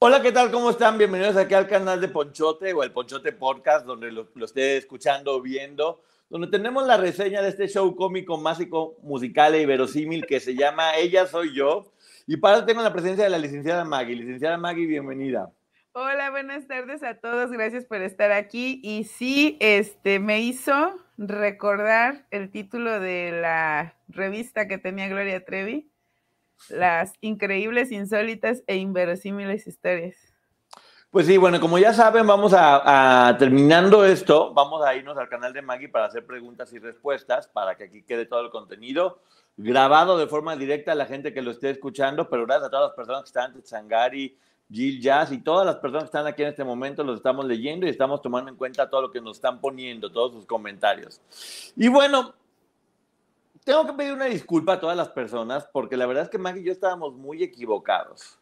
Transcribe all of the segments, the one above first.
Hola, ¿qué tal? ¿Cómo están? Bienvenidos aquí al canal de Ponchote o el Ponchote Podcast, donde lo, lo esté escuchando o viendo, donde tenemos la reseña de este show cómico, mágico, musical e verosímil que se llama Ella Soy Yo. Y para tengo la presencia de la licenciada Maggie. Licenciada Maggie, bienvenida. Hola, buenas tardes a todos. Gracias por estar aquí. Y sí, este me hizo recordar el título de la revista que tenía Gloria Trevi las increíbles, insólitas e inverosímiles historias. Pues sí, bueno, como ya saben, vamos a, terminando esto, vamos a irnos al canal de Maggie para hacer preguntas y respuestas, para que aquí quede todo el contenido grabado de forma directa a la gente que lo esté escuchando, pero gracias a todas las personas que están, Sangari, Jill Jazz y todas las personas que están aquí en este momento, los estamos leyendo y estamos tomando en cuenta todo lo que nos están poniendo, todos sus comentarios. Y bueno, tengo que pedir una disculpa a todas las personas porque la verdad es que Maggie y yo estábamos muy equivocados.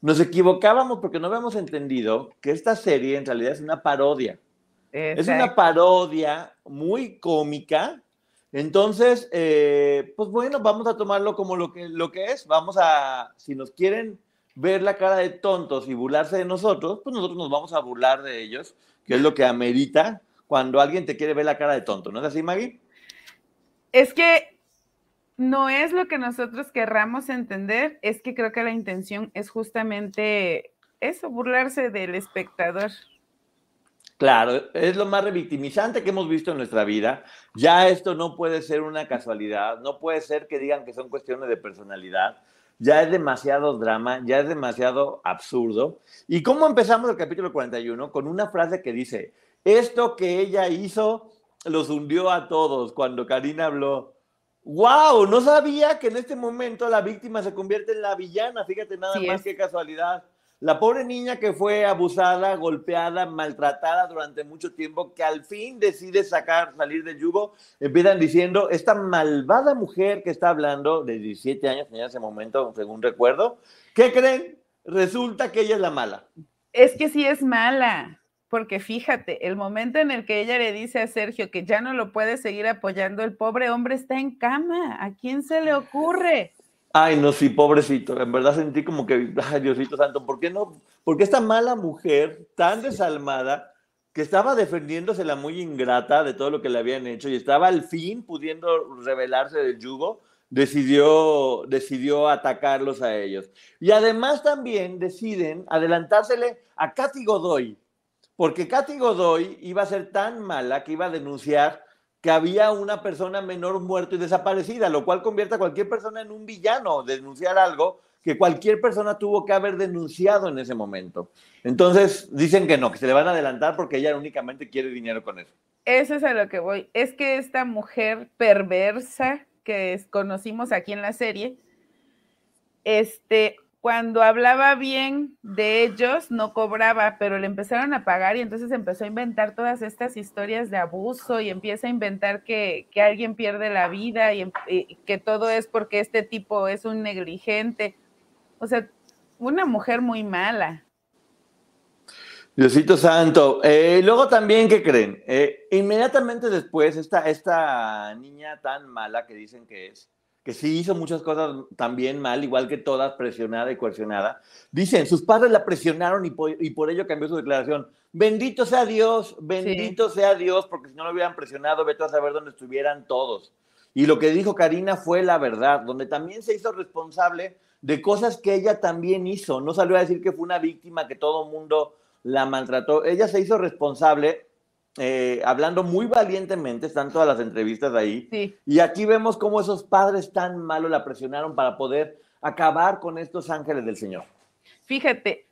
Nos equivocábamos porque no habíamos entendido que esta serie en realidad es una parodia. Es una parodia muy cómica. Entonces, eh, pues bueno, vamos a tomarlo como lo que, lo que es. Vamos a, si nos quieren ver la cara de tontos y burlarse de nosotros, pues nosotros nos vamos a burlar de ellos, que es lo que amerita cuando alguien te quiere ver la cara de tonto. ¿No es así, Maggie? Es que no es lo que nosotros querramos entender, es que creo que la intención es justamente eso, burlarse del espectador. Claro, es lo más revictimizante que hemos visto en nuestra vida. Ya esto no puede ser una casualidad, no puede ser que digan que son cuestiones de personalidad. Ya es demasiado drama, ya es demasiado absurdo. ¿Y cómo empezamos el capítulo 41? Con una frase que dice, esto que ella hizo los hundió a todos cuando Karina habló. ¡Wow! No sabía que en este momento la víctima se convierte en la villana. Fíjate nada más que casualidad. La pobre niña que fue abusada, golpeada, maltratada durante mucho tiempo, que al fin decide sacar, salir del yugo, empiezan diciendo, esta malvada mujer que está hablando, de 17 años en ese momento, según recuerdo, ¿qué creen? Resulta que ella es la mala. Es que sí es mala porque fíjate, el momento en el que ella le dice a Sergio que ya no lo puede seguir apoyando, el pobre hombre está en cama. ¿A quién se le ocurre? Ay, no, sí, pobrecito. En verdad sentí como que, ay, Diosito Santo, ¿por qué no? Porque esta mala mujer, tan desalmada, que estaba defendiéndose muy ingrata de todo lo que le habían hecho y estaba al fin pudiendo rebelarse del yugo, decidió, decidió atacarlos a ellos. Y además también deciden adelantársele a Katy Godoy, porque Katy Godoy iba a ser tan mala que iba a denunciar que había una persona menor muerta y desaparecida, lo cual convierte a cualquier persona en un villano, denunciar algo que cualquier persona tuvo que haber denunciado en ese momento. Entonces dicen que no, que se le van a adelantar porque ella únicamente quiere dinero con eso. Eso es a lo que voy. Es que esta mujer perversa que conocimos aquí en la serie, este, cuando hablaba bien de ellos, no cobraba, pero le empezaron a pagar y entonces empezó a inventar todas estas historias de abuso y empieza a inventar que, alguien pierde la vida y, que todo es porque este tipo es un negligente. O sea, una mujer muy mala. Diosito Santo. Eh, luego también, ¿qué creen? Eh, inmediatamente después, esta, esta niña tan mala que dicen que es, que sí hizo muchas cosas también mal, igual que todas, presionada y coercionada. Dicen, sus padres la presionaron y por, ello cambió su declaración. Bendito sea Dios, bendito sea Dios, porque si no lo hubieran presionado, vete a saber dónde estuvieran todos. Y lo que dijo Karina fue la verdad, donde también se hizo responsable de cosas que ella también hizo. No salió a decir que fue una víctima, que todo mundo la maltrató. Ella se hizo responsable, eh, hablando muy valientemente, están todas las entrevistas ahí. Y aquí vemos cómo esos padres tan malos la presionaron para poder acabar con estos ángeles del Señor. Fíjate,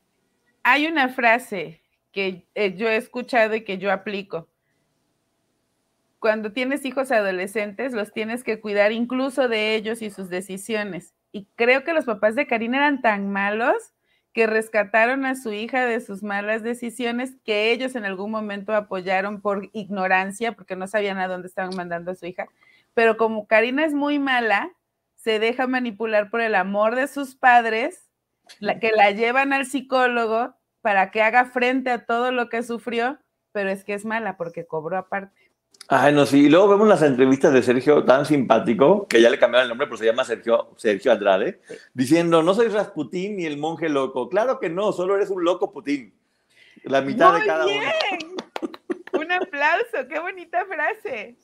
hay una frase que eh, yo he escuchado y que yo aplico. Cuando tienes hijos adolescentes, los tienes que cuidar incluso de ellos y sus decisiones. Y creo que los papás de Karina eran tan malos que rescataron a su hija de sus malas decisiones que ellos en algún momento apoyaron por ignorancia, porque no sabían a dónde estaban mandando a su hija. Pero como Karina es muy mala, se deja manipular por el amor de sus padres, la, que la llevan al psicólogo para que haga frente a todo lo que sufrió, pero es que es mala porque cobró aparte. Ay, no, sí. Y luego vemos las entrevistas de Sergio tan simpático, que ya le cambiaron el nombre, pero se llama Sergio, Sergio Andrade, diciendo, no soy Rasputín ni el monje loco. Claro que no, solo eres un loco Putin. La mitad de cada bien. uno. Un aplauso, qué bonita frase.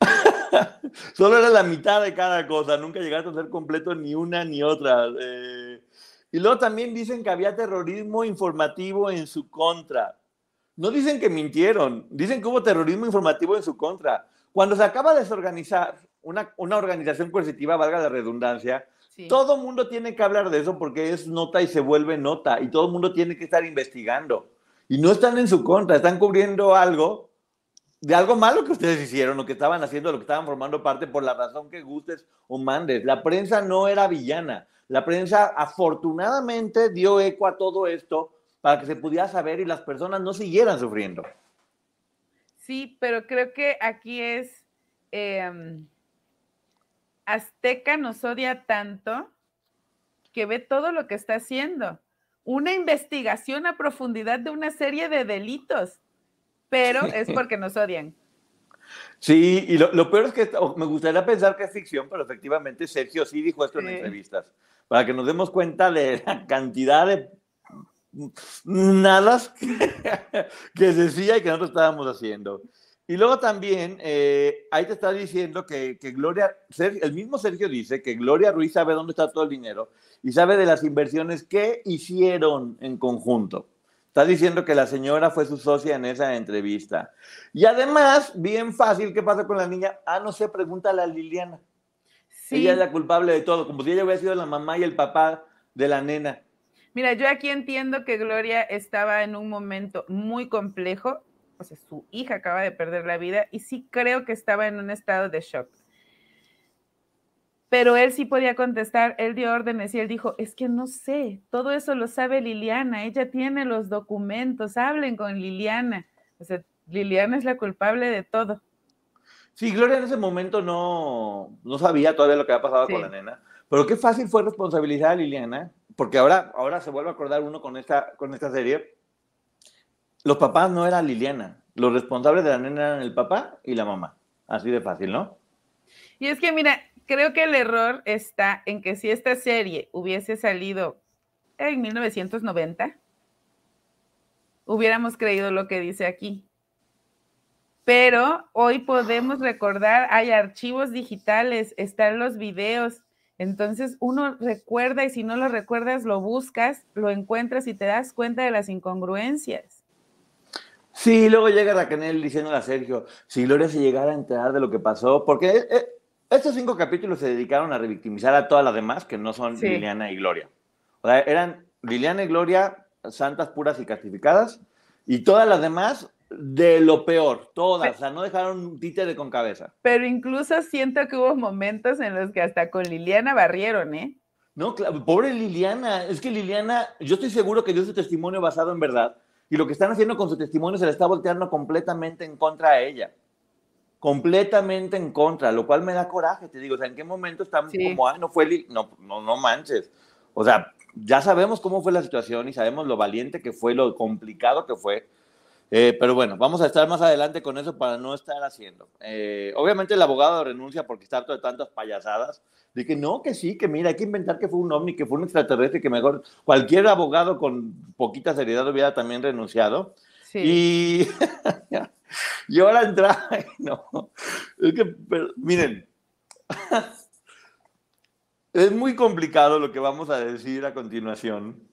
Solo era la mitad de cada cosa, nunca llegaste a ser completo ni una ni otra. Eh. y luego también dicen que había terrorismo informativo en su contra. No dicen que mintieron, dicen que hubo terrorismo informativo en su contra. Cuando se acaba de desorganizar una, una organización coercitiva, valga la redundancia, todo mundo tiene que hablar de eso porque es nota y se vuelve nota y todo el mundo tiene que estar investigando. Y no están en su contra, están cubriendo algo de algo malo que ustedes hicieron o que estaban haciendo, lo que estaban formando parte por la razón que gustes o mandes. La prensa no era villana. La prensa afortunadamente dio eco a todo esto para que se pudiera saber y las personas no siguieran sufriendo. Sí, pero creo que aquí es em, Azteca nos odia tanto que ve todo lo que está haciendo. Una investigación a profundidad de una serie de delitos pero es porque nos odian. Sí, y lo, peor es que me gustaría pensar que es ficción, pero efectivamente Sergio sí dijo esto en entrevistas, para que nos demos cuenta de la cantidad de nada que, decía y que nosotros estábamos haciendo. Y luego también, eh, ahí te está diciendo que, que Gloria, el mismo Sergio dice que Gloria Ruiz sabe dónde está todo el dinero y sabe de las inversiones que hicieron en conjunto. Está diciendo que la señora fue su socia en esa entrevista. Y además, bien fácil, ¿qué pasa con la niña? Ah, no sé, pregúntale a Liliana. Sí. Ella es la culpable de todo, como si ella hubiera sido la mamá y el papá de la nena. Mira, yo aquí entiendo que Gloria estaba en un momento muy complejo, o sea, su hija acaba de perder la vida y sí creo que estaba en un estado de shock pero él sí podía contestar, él dio órdenes y él dijo, es que no sé, todo eso lo sabe Liliana, ella tiene los documentos, hablen con Liliana. O sea, Liliana es la culpable de todo. Sí, Gloria en ese momento no, no sabía todavía lo que había pasado con la nena, pero qué fácil fue responsabilizar a Liliana, porque ahora, ahora se vuelve a acordar uno con esta, con esta serie. Los papás no eran Liliana, los responsables de la nena eran el papá y la mamá. Así de fácil, ¿no? Y es que, mira, creo que el error está en que si esta serie hubiese salido en 1990, hubiéramos creído lo que dice aquí. Pero hoy podemos recordar, hay archivos digitales, están los videos, entonces uno recuerda y si no lo recuerdas, lo buscas, lo encuentras y te das cuenta de las incongruencias. Sí, luego llega Raquel diciendo a Sergio, si Gloria se llegara a enterar de lo que pasó, porque eh, estos cinco capítulos se dedicaron a revictimizar a todas las demás que no son Liliana y Gloria. O sea, eran Liliana y Gloria santas, puras y castificadas, y todas las demás de lo peor, todas, o sea, no dejaron un títere con cabeza. Pero incluso siento que hubo momentos en los que hasta con Liliana barrieron, ¿eh? No, pobre Liliana, es que Liliana, yo estoy seguro que dio su testimonio basado en verdad, y lo que están haciendo con su testimonio se le está volteando completamente en contra a ella completamente en contra, lo cual me da coraje, te digo, o sea, ¿en qué momento estamos como, ah, no fue, no, no, no manches? O sea, ya sabemos cómo fue la situación y sabemos lo valiente que fue, lo complicado que fue, eh, pero bueno, vamos a estar más adelante con eso para no estar haciendo. Eh, obviamente el abogado renuncia porque está harto de tantas payasadas, de que no, que sí, que mira, hay que inventar que fue un ovni, que fue un extraterrestre, que mejor cualquier abogado con poquita seriedad hubiera también renunciado. Sí. Y Y ahora entra, no, es que, miren, Es muy complicado lo que vamos a decir a continuación,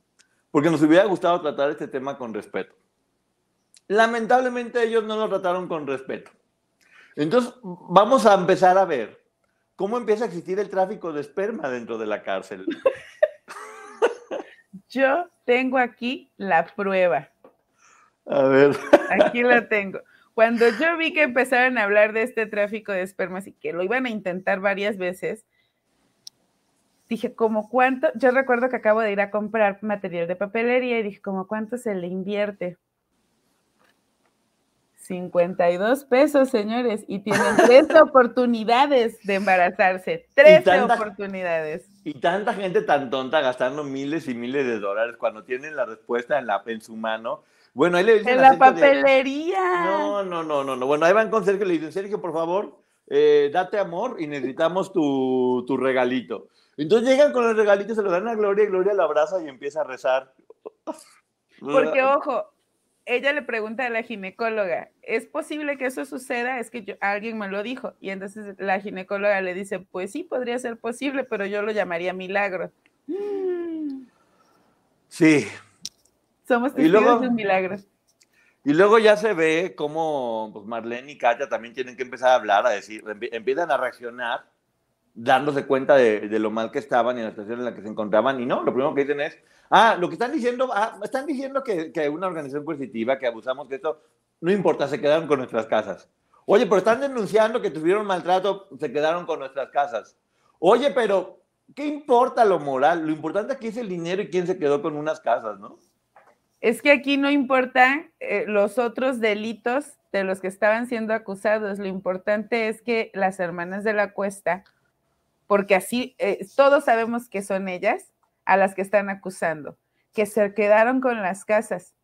porque nos hubiera gustado tratar este tema con respeto. Lamentablemente ellos no lo trataron con respeto. Entonces, vamos a empezar a ver cómo empieza a existir el tráfico de esperma dentro de la cárcel. Yo tengo aquí la prueba. A ver. Aquí la tengo. Cuando yo vi que empezaron a hablar de este tráfico de espermas y que lo iban a intentar varias veces, dije, ¿cómo cuánto? Yo recuerdo que acabo de ir a comprar material de papelería y dije, ¿cómo cuánto se le invierte? 52 pesos, señores, y tienen tres oportunidades de embarazarse. Tres oportunidades. Y tanta gente tan tonta gastando miles y miles de dólares cuando tienen la respuesta en, la, en su mano. Bueno, ahí le dicen. En la papelería. No, no, no, no, no. Bueno, ahí van con Sergio le dicen, Sergio, por favor, eh, date amor y necesitamos tu, tu regalito. Entonces llegan con el regalito, se lo dan a Gloria y Gloria lo abraza y empieza a rezar. Porque, ojo, ella le pregunta a la ginecóloga, ¿es posible que eso suceda? Es que yo, alguien me lo dijo. Y entonces la ginecóloga le dice, pues sí, podría ser posible, pero yo lo llamaría milagro. Sí. Somos testigos de milagros. Y luego ya se ve cómo pues Marlene y Katia también tienen que empezar a hablar, a decir, empiezan a reaccionar dándose cuenta de, lo mal que estaban y la situación en la que se encontraban. Y no, lo primero que dicen es, ah, lo que están diciendo, ah, están diciendo que, que una organización coercitiva, que abusamos de esto, no importa, se quedaron con nuestras casas. Oye, pero están denunciando que tuvieron maltrato, se quedaron con nuestras casas. Oye, pero, ¿qué importa lo moral? Lo importante aquí es el dinero y quién se quedó con unas casas, ¿no? Es que aquí no importa eh, los otros delitos de los que estaban siendo acusados. Lo importante es que las hermanas de la cuesta porque así eh, todos sabemos que son ellas a las que están acusando, que se quedaron con las casas.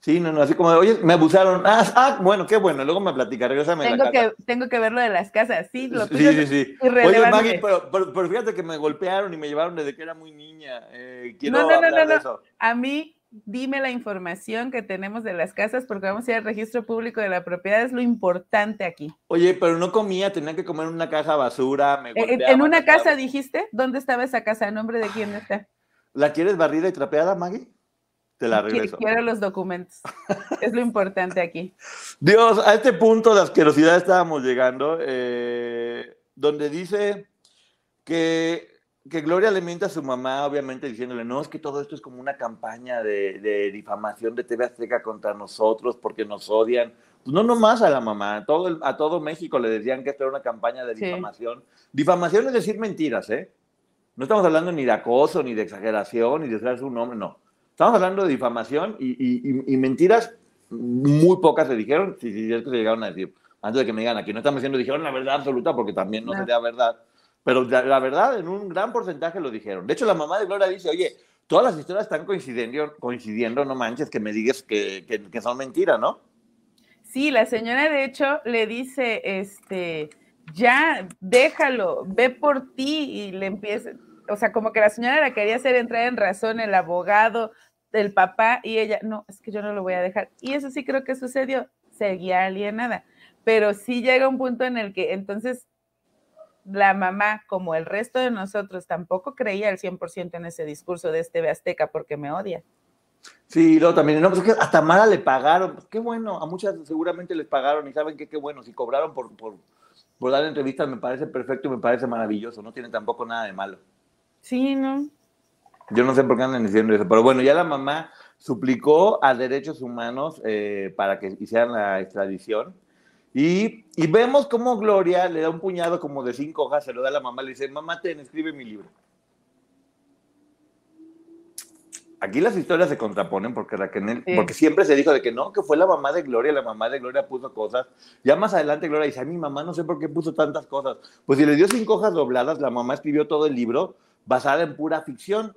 Sí, no, no, así como, oye, me abusaron. Ah, ah bueno, qué bueno, luego me platicaré. Tengo, que, tengo que ver lo de las casas, sí. Lo sí, sí, sí. Oye, Maggie, pero, pero, fíjate que me golpearon y me llevaron desde que era muy niña. Eh, quiero no, no, no, no, no. A mí dime la información que tenemos de las casas porque vamos a ir al registro público de la propiedad, es lo importante aquí. Oye, pero no comía, tenía que comer en una caja basura. Me ¿En, ¿En una casa dijiste? ¿Dónde estaba esa casa? ¿A nombre de quién está? ¿La quieres barrida y trapeada, Maggie? Te la regreso. Quiero los documentos. es lo importante aquí. Dios, a este punto de asquerosidad estábamos llegando, eh, donde dice que que Gloria le miente a su mamá, obviamente diciéndole, no, es que todo esto es como una campaña de, difamación de TV Azteca contra nosotros porque nos odian. Pues no nomás a la mamá, a todo, a todo México le decían que esto era una campaña de difamación. Difamación es decir mentiras, ¿eh? No estamos hablando ni de acoso, ni de exageración, ni de usar su nombre, no. Estamos hablando de difamación y, mentiras muy pocas se dijeron, si, si es que se llegaron a decir. Antes de que me digan aquí, no estamos diciendo, dijeron la verdad absoluta porque también no, no. sería verdad pero la, verdad, en un gran porcentaje lo dijeron. De hecho, la mamá de Gloria dice, oye, todas las historias están coincidiendo, coincidiendo no manches, que me digas que, que, son mentiras, ¿no? Sí, la señora de hecho le dice, este, ya, déjalo, ve por ti y le empieza, o sea, como que la señora la quería hacer entrar en razón el abogado, del papá y ella, no, es que yo no lo voy a dejar. Y eso sí creo que sucedió, seguía alienada, pero sí llega un punto en el que entonces la mamá, como el resto de nosotros, tampoco creía al 100% en ese discurso de este Azteca porque me odia. Sí, luego también, no, pues que hasta Mara le pagaron, pues qué bueno, a muchas seguramente les pagaron y saben que qué bueno, si cobraron por, por, por dar entrevistas me parece perfecto y me parece maravilloso, no tiene tampoco nada de malo. Sí, ¿no? Yo no sé por qué andan diciendo eso, pero bueno, ya la mamá suplicó a derechos humanos eh, para que hicieran la extradición y, vemos cómo Gloria le da un puñado como de cinco hojas, se lo da a la mamá, le dice, mamá, ten, escribe mi libro. Aquí las historias se contraponen porque Raquel, porque siempre se dijo de que no, que fue la mamá de Gloria, la mamá de Gloria puso cosas. Ya más adelante Gloria dice, a mi mamá no sé por qué puso tantas cosas. Pues si le dio cinco hojas dobladas, la mamá escribió todo el libro basada en pura ficción,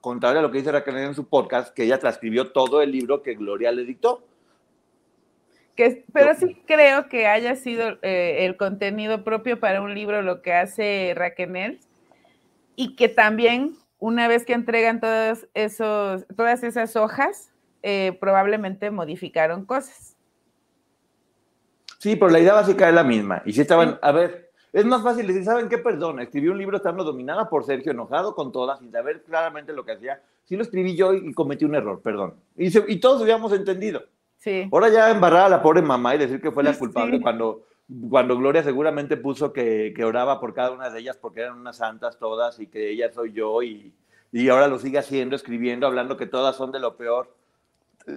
contrario a lo que dice Raquel en su podcast, que ella transcribió todo el libro que Gloria le dictó pero sí creo que haya sido eh, el contenido propio para un libro lo que hace Raquel y que también una vez que entregan todos esos, todas esas hojas, eh, probablemente modificaron cosas. Sí, pero la idea básica es la misma. Y si estaban, a ver, Es más fácil decir, ¿saben qué? Perdón, escribí un libro estando dominada por Sergio, enojado con todas, sin saber claramente lo que hacía. Sí lo escribí yo y, cometí un error, perdón. Y, y todos habíamos entendido. Sí. Ahora ya embarrar a la pobre mamá y decir que fue la culpable cuando, cuando Gloria seguramente puso que, que, oraba por cada una de ellas porque eran unas santas todas y que ella soy yo y, y ahora lo sigue haciendo, escribiendo, hablando que todas son de lo peor.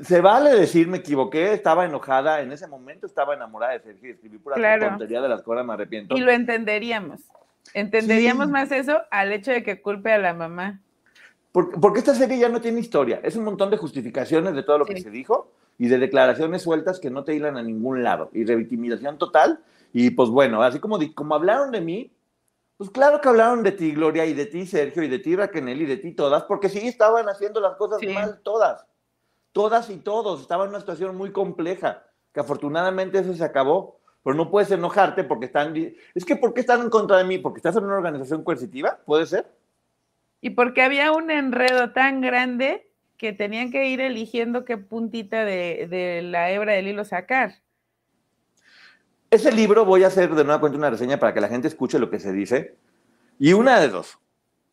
Se vale decir, me equivoqué, estaba enojada, en ese momento estaba enamorada de Sergio y escribí pura tontería de las cosas, me arrepiento. Y lo entenderíamos. Entenderíamos más eso al hecho de que culpe a la mamá. Porque, porque, esta serie ya no tiene historia, es un montón de justificaciones de todo lo que se dijo y de declaraciones sueltas que no te hilan a ningún lado y revictimización total. Y pues bueno, así como, como hablaron de mí, pues claro que hablaron de ti, Gloria, y de ti, Sergio, y de ti, Raquel, y de ti todas, porque sí estaban haciendo las cosas mal todas todas y todos, estaba en una situación muy compleja, que afortunadamente eso se acabó, pero no puedes enojarte porque están, es que ¿por qué están en contra de mí? ¿Porque estás en una organización coercitiva? ¿Puede ser? Y porque había un enredo tan grande que tenían que ir eligiendo qué puntita de, de la hebra del hilo sacar. Ese libro voy a hacer de nuevo cuenta una reseña para que la gente escuche lo que se dice. Y una de dos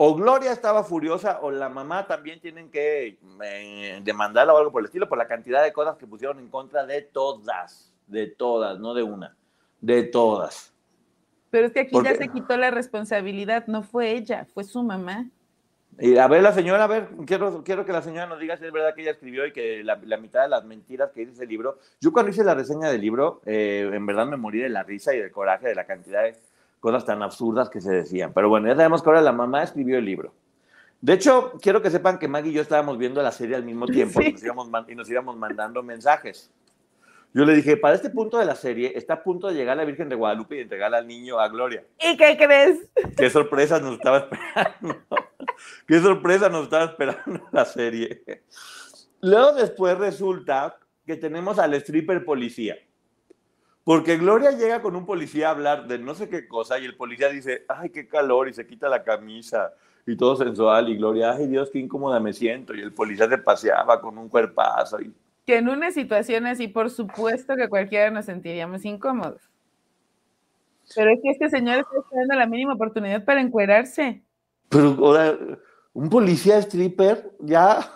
o Gloria estaba furiosa o la mamá también tienen que eh, demandarla o algo por el estilo por la cantidad de cosas que pusieron en contra de todas, de todas, no de una, de todas. Pero es que aquí ya se quitó la responsabilidad, no fue ella, fue su mamá. Y a ver, la señora, a ver, quiero, quiero que la señora nos diga si es verdad que ella escribió y que la, mitad de las mentiras que dice ese libro. Yo cuando hice la reseña del libro, eh, en verdad me morí de la risa y del coraje de la cantidad de cosas tan absurdas que se decían. Pero bueno, ya sabemos que ahora la mamá escribió el libro. De hecho, quiero que sepan que Maggie y yo estábamos viendo la serie al mismo tiempo y, nos íbamos, y nos íbamos mandando mensajes. Yo le dije, para este punto de la serie está a punto de llegar la Virgen de Guadalupe y entregar al niño a Gloria. ¿Y qué crees? Qué sorpresa nos estaba esperando. qué sorpresa nos estaba esperando la serie. Luego después resulta que tenemos al stripper policía. Porque Gloria llega con un policía a hablar de no sé qué cosa y el policía dice, ay, qué calor y se quita la camisa y todo sensual y Gloria, ay Dios, qué incómoda me siento y el policía se paseaba con un cuerpazo. Y... Que en una situación así, por supuesto que cualquiera nos sentiríamos incómodos. Pero es que este señor está esperando la mínima oportunidad para encuerarse. Pero ahora, un policía stripper, ya.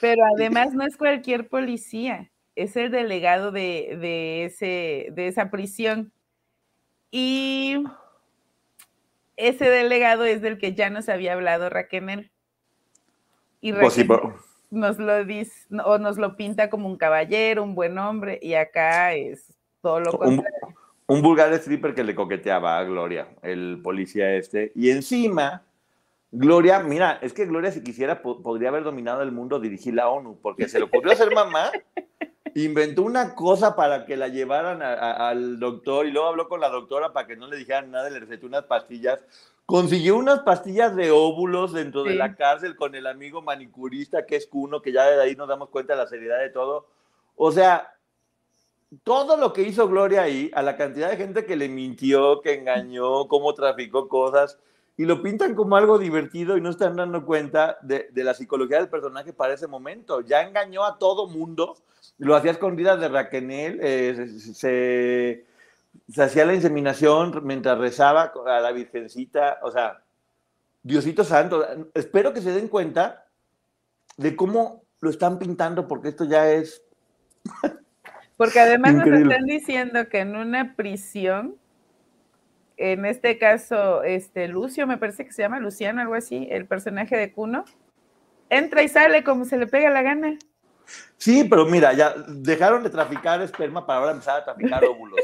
Pero además no es cualquier policía es el delegado de, ese, de esa prisión. Y ese delegado es del que ya nos había hablado Raquel. Y pues Raquel nos lo dice, o nos lo pinta como un caballero, un buen hombre, y acá es todo lo contrario. Un, vulgar stripper que le coqueteaba a Gloria, el policía este. Y encima, Gloria, mira, es que Gloria si quisiera podría haber dominado el mundo, dirigir la ONU, porque se le ocurrió ser mamá inventó una cosa para que la llevaran al doctor y luego habló con la doctora para que no le dijeran nada, le recetó unas pastillas. Consiguió unas pastillas de óvulos dentro de la cárcel con el amigo manicurista que es Cuno, que ya de ahí nos damos cuenta de la seriedad de todo. O sea, todo lo que hizo Gloria ahí, a la cantidad de gente que le mintió, que engañó, cómo traficó cosas, y lo pintan como algo divertido y no están dando cuenta de, de la psicología del personaje para ese momento. Ya engañó a todo mundo lo hacía escondidas de Raquel, eh, se, hacía la inseminación mientras rezaba a la Virgencita, o sea, Diosito Santo, espero que se den cuenta de cómo lo están pintando, porque esto ya es... Porque además nos están diciendo que en una prisión, en este caso, este Lucio, me parece que se llama Luciano, algo así, el personaje de Cuno, entra y sale como se le pega la gana. Sí, pero mira, ya dejaron de traficar esperma para ahora empezar a traficar óvulos.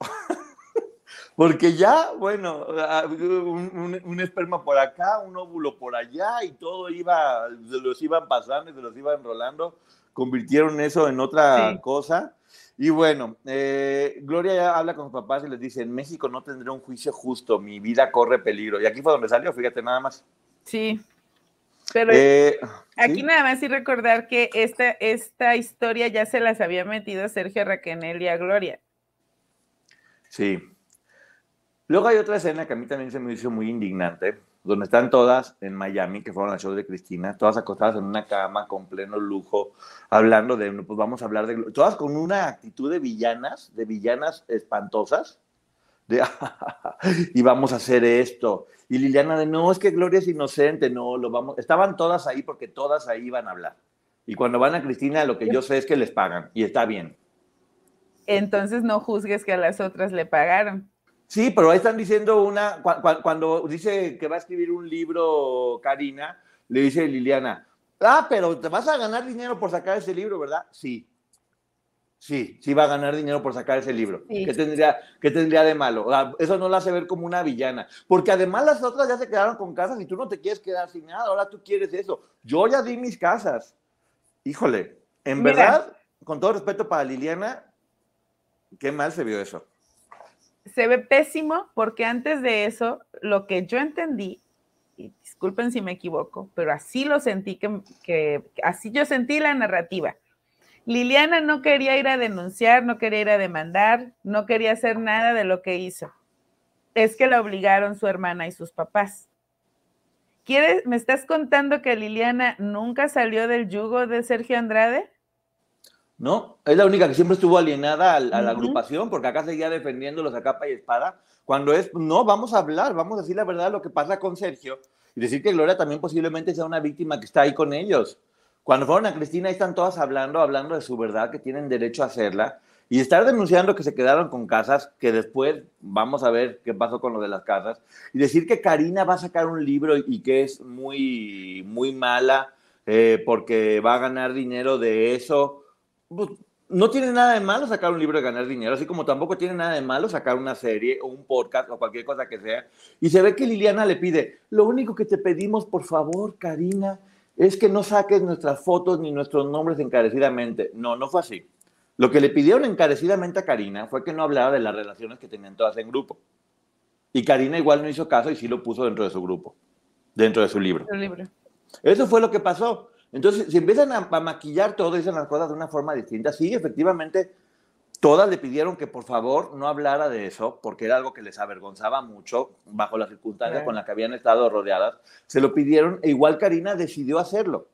Porque ya, bueno, un, esperma por acá, un óvulo por allá y todo iba, se los iban pasando y se los iban enrolando, convirtieron eso en otra cosa. Y bueno, eh, Gloria ya habla con sus papás y les dice, en México no tendré un juicio justo, mi vida corre peligro. Y aquí fue donde salió, fíjate nada más. Sí, pero eh, aquí nada más y recordar que esta, esta historia ya se las había metido Sergio Raquel y a Gloria. Sí. Luego hay otra escena que a mí también se me hizo muy indignante, donde están todas en Miami, que fueron al show de Cristina, todas acostadas en una cama con pleno lujo, hablando de, pues vamos a hablar de, todas con una actitud de villanas, de villanas espantosas, de, y vamos a hacer esto. Y Liliana de, no, es que Gloria es inocente, no, lo vamos, estaban todas ahí porque todas ahí iban a hablar. Y cuando van a Cristina, lo que yo sé es que les pagan y está bien. Entonces no juzgues que a las otras le pagaron. Sí, pero ahí están diciendo una, cuando dice que va a escribir un libro Karina, le dice Liliana, ah, pero te vas a ganar dinero por sacar ese libro, ¿verdad? Sí. Sí, sí va a ganar dinero por sacar ese libro. ¿Qué, tendría, ¿Qué tendría de malo? eso no la hace ver como una villana. Porque además las otras ya se quedaron con casas y tú no te quieres quedar sin nada. Ahora tú quieres eso. Yo ya di mis casas. Híjole, en verdad, con todo respeto para Liliana, qué mal se vio eso. Se ve pésimo porque antes de eso, lo que yo entendí, y disculpen si me equivoco, pero así lo sentí, que, que así yo sentí la narrativa. Liliana no quería ir a denunciar, no quería ir a demandar, no quería hacer nada de lo que hizo. Es que la obligaron su hermana y sus papás. ¿Quieres, ¿Me estás contando que Liliana nunca salió del yugo de Sergio Andrade? No, es la única que siempre estuvo alienada a, la agrupación, porque acá seguía defendiéndolos a capa y espada. Cuando es, no, vamos a hablar, vamos a decir la verdad lo que pasa con Sergio y decir que Gloria también posiblemente sea una víctima que está ahí con ellos. Cuando fueron a Cristina, ahí están todas hablando, hablando de su verdad, que tienen derecho a hacerla, y estar denunciando que se quedaron con casas, que después vamos a ver qué pasó con lo de las casas, y decir que Karina va a sacar un libro y que es muy, muy mala eh, porque va a ganar dinero de eso. Pues, no tiene nada de malo sacar un libro y ganar dinero, así como tampoco tiene nada de malo sacar una serie o un podcast o cualquier cosa que sea. Y se ve que Liliana le pide, lo único que te pedimos, por favor, Karina, es que no saques nuestras fotos ni nuestros nombres encarecidamente. No, no fue así. Lo que le pidieron encarecidamente a Karina fue que no hablara de las relaciones que tenían todas en grupo. Y Karina igual no hizo caso y sí lo puso dentro de su grupo, dentro de su libro. Eso fue lo que pasó. Entonces, si empiezan a, a maquillar todo, dicen las cosas de una forma distinta, sí, efectivamente, Todas le pidieron que por favor no hablara de eso, porque era algo que les avergonzaba mucho bajo las circunstancias con las que habían estado rodeadas. Se lo pidieron e igual Karina decidió hacerlo.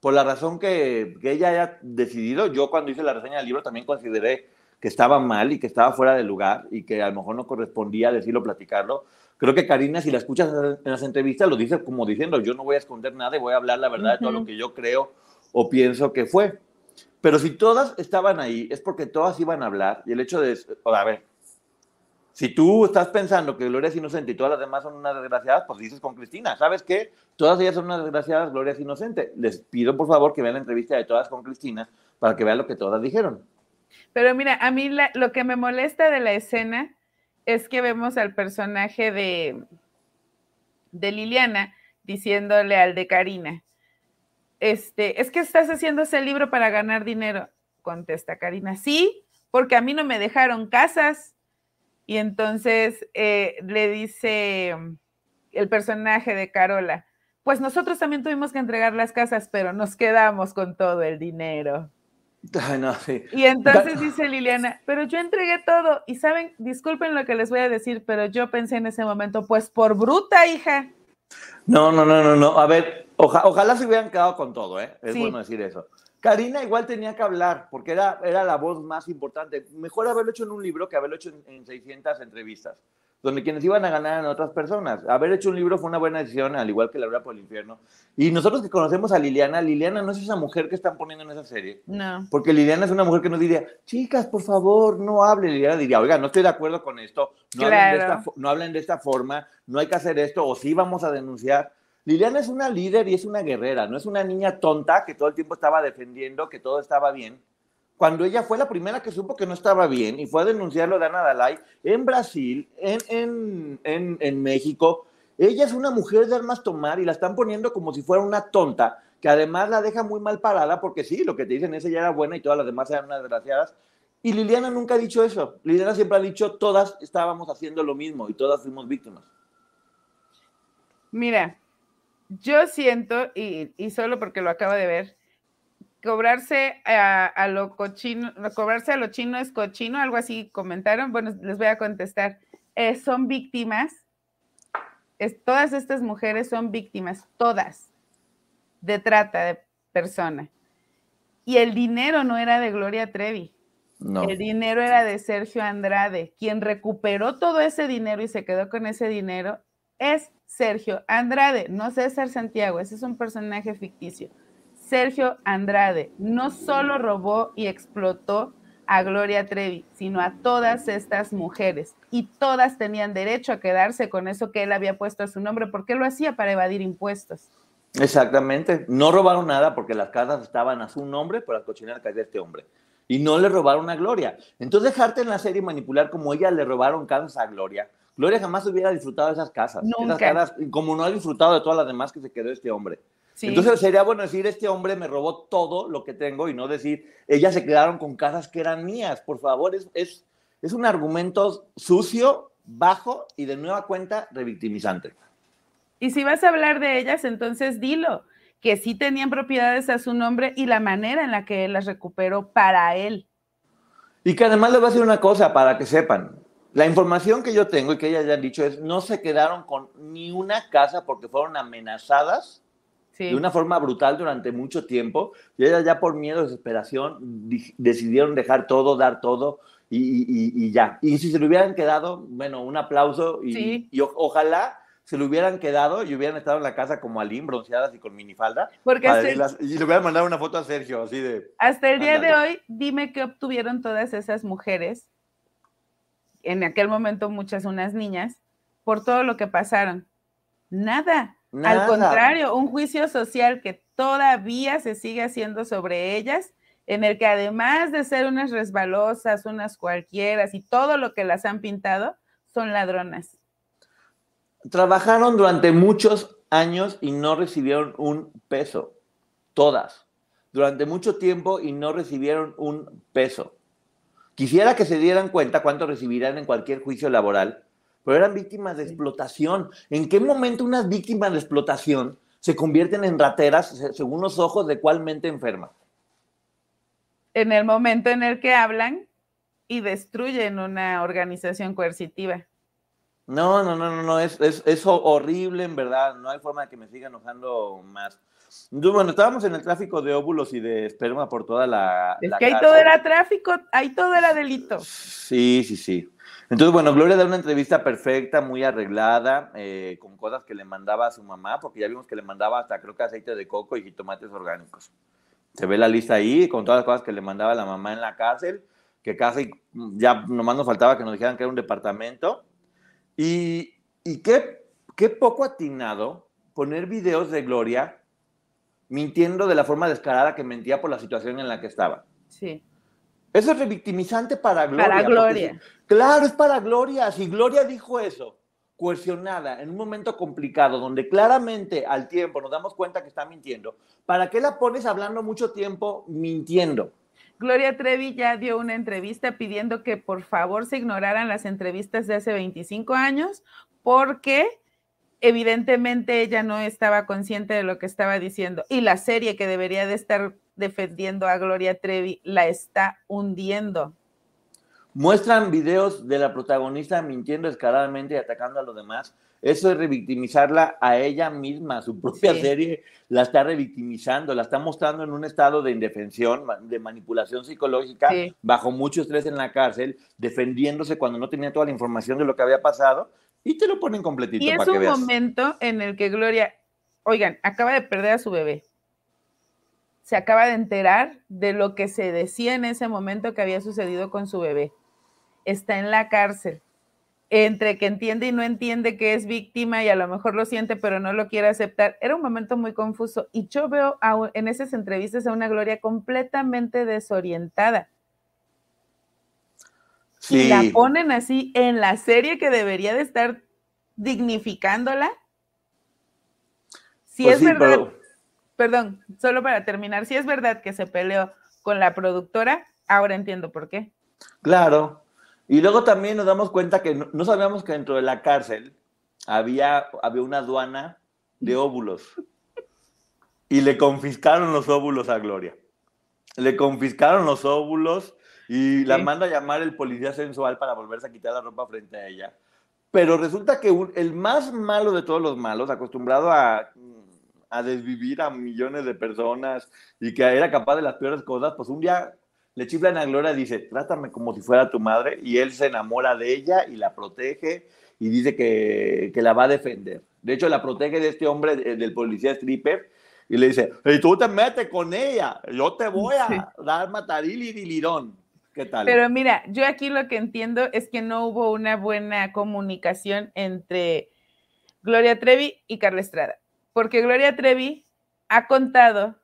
Por la razón que, que ella haya decidido, yo cuando hice la reseña del libro también consideré que estaba mal y que estaba fuera de lugar y que a lo mejor no correspondía decirlo, platicarlo. Creo que Karina, si la escuchas en las entrevistas, lo dice como diciendo, yo no voy a esconder nada y voy a hablar la verdad de todo lo que yo creo o pienso que fue. Pero si todas estaban ahí, es porque todas iban a hablar. Y el hecho de, a ver, si tú estás pensando que Gloria es inocente y todas las demás son unas desgraciadas, pues dices con Cristina, ¿sabes qué? Todas ellas son unas desgraciadas, Gloria es inocente. Les pido por favor que vean la entrevista de todas con Cristina para que vean lo que todas dijeron. Pero mira, a mí lo que me molesta de la escena es que vemos al personaje de, de Liliana diciéndole al de Karina, este, es que estás haciendo ese libro para ganar dinero. Contesta Karina, sí, porque a mí no me dejaron casas. Y entonces eh, le dice mm, el personaje de Carola, pues nosotros también tuvimos que entregar las casas, pero nos quedamos con todo el dinero. Y entonces dice Liliana, pero yo entregué todo. Y saben, disculpen lo que les voy a decir, pero yo pensé en ese momento, pues por bruta, hija. No, no, no, no, no. A ver, ojalá se hubieran quedado con todo, ¿eh? Es bueno decir eso. Karina igual tenía que hablar, porque era, era la voz más importante. Mejor haberlo hecho en un libro que haberlo hecho en, 600 entrevistas, donde quienes iban a ganar eran otras personas. Haber hecho un libro fue una buena decisión, al igual que La Hora por el Infierno. Y nosotros que conocemos a Liliana, Liliana no es esa mujer que están poniendo en esa serie. No. Porque Liliana es una mujer que nos diría, chicas, por favor, no hablen. Liliana diría, oiga, no estoy de acuerdo con esto, no, hablen, de esta, no hablen de esta forma, no hay que hacer esto, o sí vamos a denunciar. Liliana es una líder y es una guerrera, no es una niña tonta que todo el tiempo estaba defendiendo que todo estaba bien. Cuando ella fue la primera que supo que no estaba bien y fue a denunciarlo de Ana Dalai en Brasil, en, en, en, México, ella es una mujer de armas tomar y la están poniendo como si fuera una tonta, que además la deja muy mal parada porque sí, lo que te dicen es ella era buena y todas las demás eran unas desgraciadas. Y Liliana nunca ha dicho eso. Liliana siempre ha dicho, todas estábamos haciendo lo mismo y todas fuimos víctimas. Mira, yo siento, y, solo porque lo acabo de ver, cobrarse a, lo cochino, cobrarse a lo chino es cochino, algo así comentaron. Bueno, les voy a contestar. Eh, son víctimas, todas estas mujeres son víctimas, todas, de trata de persona. Y el dinero no era de Gloria Trevi. No. El dinero era de Sergio Andrade. Quien recuperó todo ese dinero y se quedó con ese dinero es Sergio Andrade, no César Santiago. Ese es un personaje ficticio. Sergio Andrade no solo robó y explotó a Gloria Trevi, sino a todas estas mujeres. Y todas tenían derecho a quedarse con eso que él había puesto a su nombre, porque lo hacía para evadir impuestos. Exactamente. No robaron nada porque las casas estaban a su nombre por las cochineras que de este hombre. Y no le robaron a Gloria. Entonces dejarte en la serie manipular como ella le robaron casas a Gloria. Gloria jamás hubiera disfrutado de esas casas. Nunca. como no ha disfrutado de todas las demás que se quedó este hombre. Entonces sería bueno decir, este hombre me robó todo lo que tengo y no decir, ellas se quedaron con casas que eran mías. Por favor, es, es, es un argumento sucio, bajo y de nueva cuenta revictimizante. Y si vas a hablar de ellas, entonces dilo, que sí tenían propiedades a su nombre y la manera en la que él las recuperó para él. Y que además les voy a decir una cosa para que sepan. La información que yo tengo y que ellas ya han dicho es, no se quedaron con ni una casa porque fueron amenazadas de una forma brutal durante mucho tiempo. Y ellas ya por miedo, desesperación, decidieron dejar todo, dar todo y, ya. Y si se le hubieran quedado, bueno, un aplauso y, ojalá se le hubieran quedado y hubieran estado en la casa como Aline, bronceadas y con minifalda. Porque y le hubieran mandado una foto a Sergio, así de... Hasta el día de hoy, dime qué obtuvieron todas esas mujeres, en aquel momento muchas unas niñas, por todo lo que pasaron. Nada. Al contrario, un juicio social que todavía se sigue haciendo sobre ellas, en el que además de ser unas resbalosas, unas cualquieras y todo lo que las han pintado, son ladronas. Trabajaron durante muchos años y no recibieron un peso. Todas. Durante mucho tiempo y no recibieron un peso. Quisiera que se dieran cuenta cuánto recibirán en cualquier juicio laboral pero eran víctimas de explotación. ¿En qué momento unas víctimas de explotación se convierten en rateras según los ojos de cuál mente enferma? En el momento en el que hablan y destruyen una organización coercitiva. No, no, no, no, no, es, es, horrible en verdad, no hay forma de que me siga enojando más. bueno, estábamos en el tráfico de óvulos y de esperma por toda la... Es que ahí todo era tráfico, ahí todo era delito. Sí, sí, sí. Entonces, bueno, Gloria da una entrevista perfecta, muy arreglada, eh, con cosas que le mandaba a su mamá, porque ya vimos que le mandaba hasta creo que aceite de coco y jitomates orgánicos. Se ve la lista ahí con todas las cosas que le mandaba la mamá en la cárcel, que casi ya nomás nos faltaba que nos dijeran que era un departamento. Y, y qué, qué poco atinado poner videos de Gloria mintiendo de la forma descarada que mentía por la situación en la que estaba. Sí. Eso es revictimizante para Gloria. Para Gloria. claro, es para Gloria. Si Gloria dijo eso, coercionada, en un momento complicado, donde claramente al tiempo nos damos cuenta que está mintiendo, ¿para qué la pones hablando mucho tiempo mintiendo? Gloria Trevi ya dio una entrevista pidiendo que por favor se ignoraran las entrevistas de hace 25 años porque evidentemente ella no estaba consciente de lo que estaba diciendo y la serie que debería de estar defendiendo a Gloria Trevi la está hundiendo. Muestran videos de la protagonista mintiendo descaradamente y atacando a los demás. Eso es revictimizarla a ella misma. Su propia serie la está revictimizando, la está mostrando en un estado de indefensión, de manipulación psicológica, bajo mucho estrés en la cárcel, defendiéndose cuando no tenía toda la información de lo que había pasado y te lo ponen completito. Y es un momento en el que Gloria, oigan, acaba de perder a su bebé se acaba de enterar de lo que se decía en ese momento que había sucedido con su bebé. Está en la cárcel. Entre que entiende y no entiende que es víctima y a lo mejor lo siente, pero no lo quiere aceptar. Era un momento muy confuso. Y yo veo en esas entrevistas a una Gloria completamente desorientada. Y la ponen así en la serie que debería de estar dignificándola. Si pues es verdad perdón, solo para terminar, si es verdad que se peleó con la productora, ahora entiendo por qué. Claro. Y luego también nos damos cuenta que no, sabíamos que dentro de la cárcel había, había una aduana de óvulos. Y le confiscaron los óvulos a Gloria. Le confiscaron los óvulos y la manda a llamar el policía sensual para volverse a quitar la ropa frente a ella. Pero resulta que el más malo de todos los malos, acostumbrado a a desvivir a millones de personas y que era capaz de las peores cosas, pues un día le chiflan a Gloria, dice, trátame como si fuera tu madre, y él se enamora de ella y la protege y dice que, que la va a defender. De hecho, la protege de este hombre, del policía stripper, y le dice, y tú te metes con ella, yo te voy a dar mataril y dilirón. ¿Qué tal? Pero mira, yo aquí lo que entiendo es que no hubo una buena comunicación entre Gloria Trevi y Carla Estrada, porque Gloria Trevi ha contado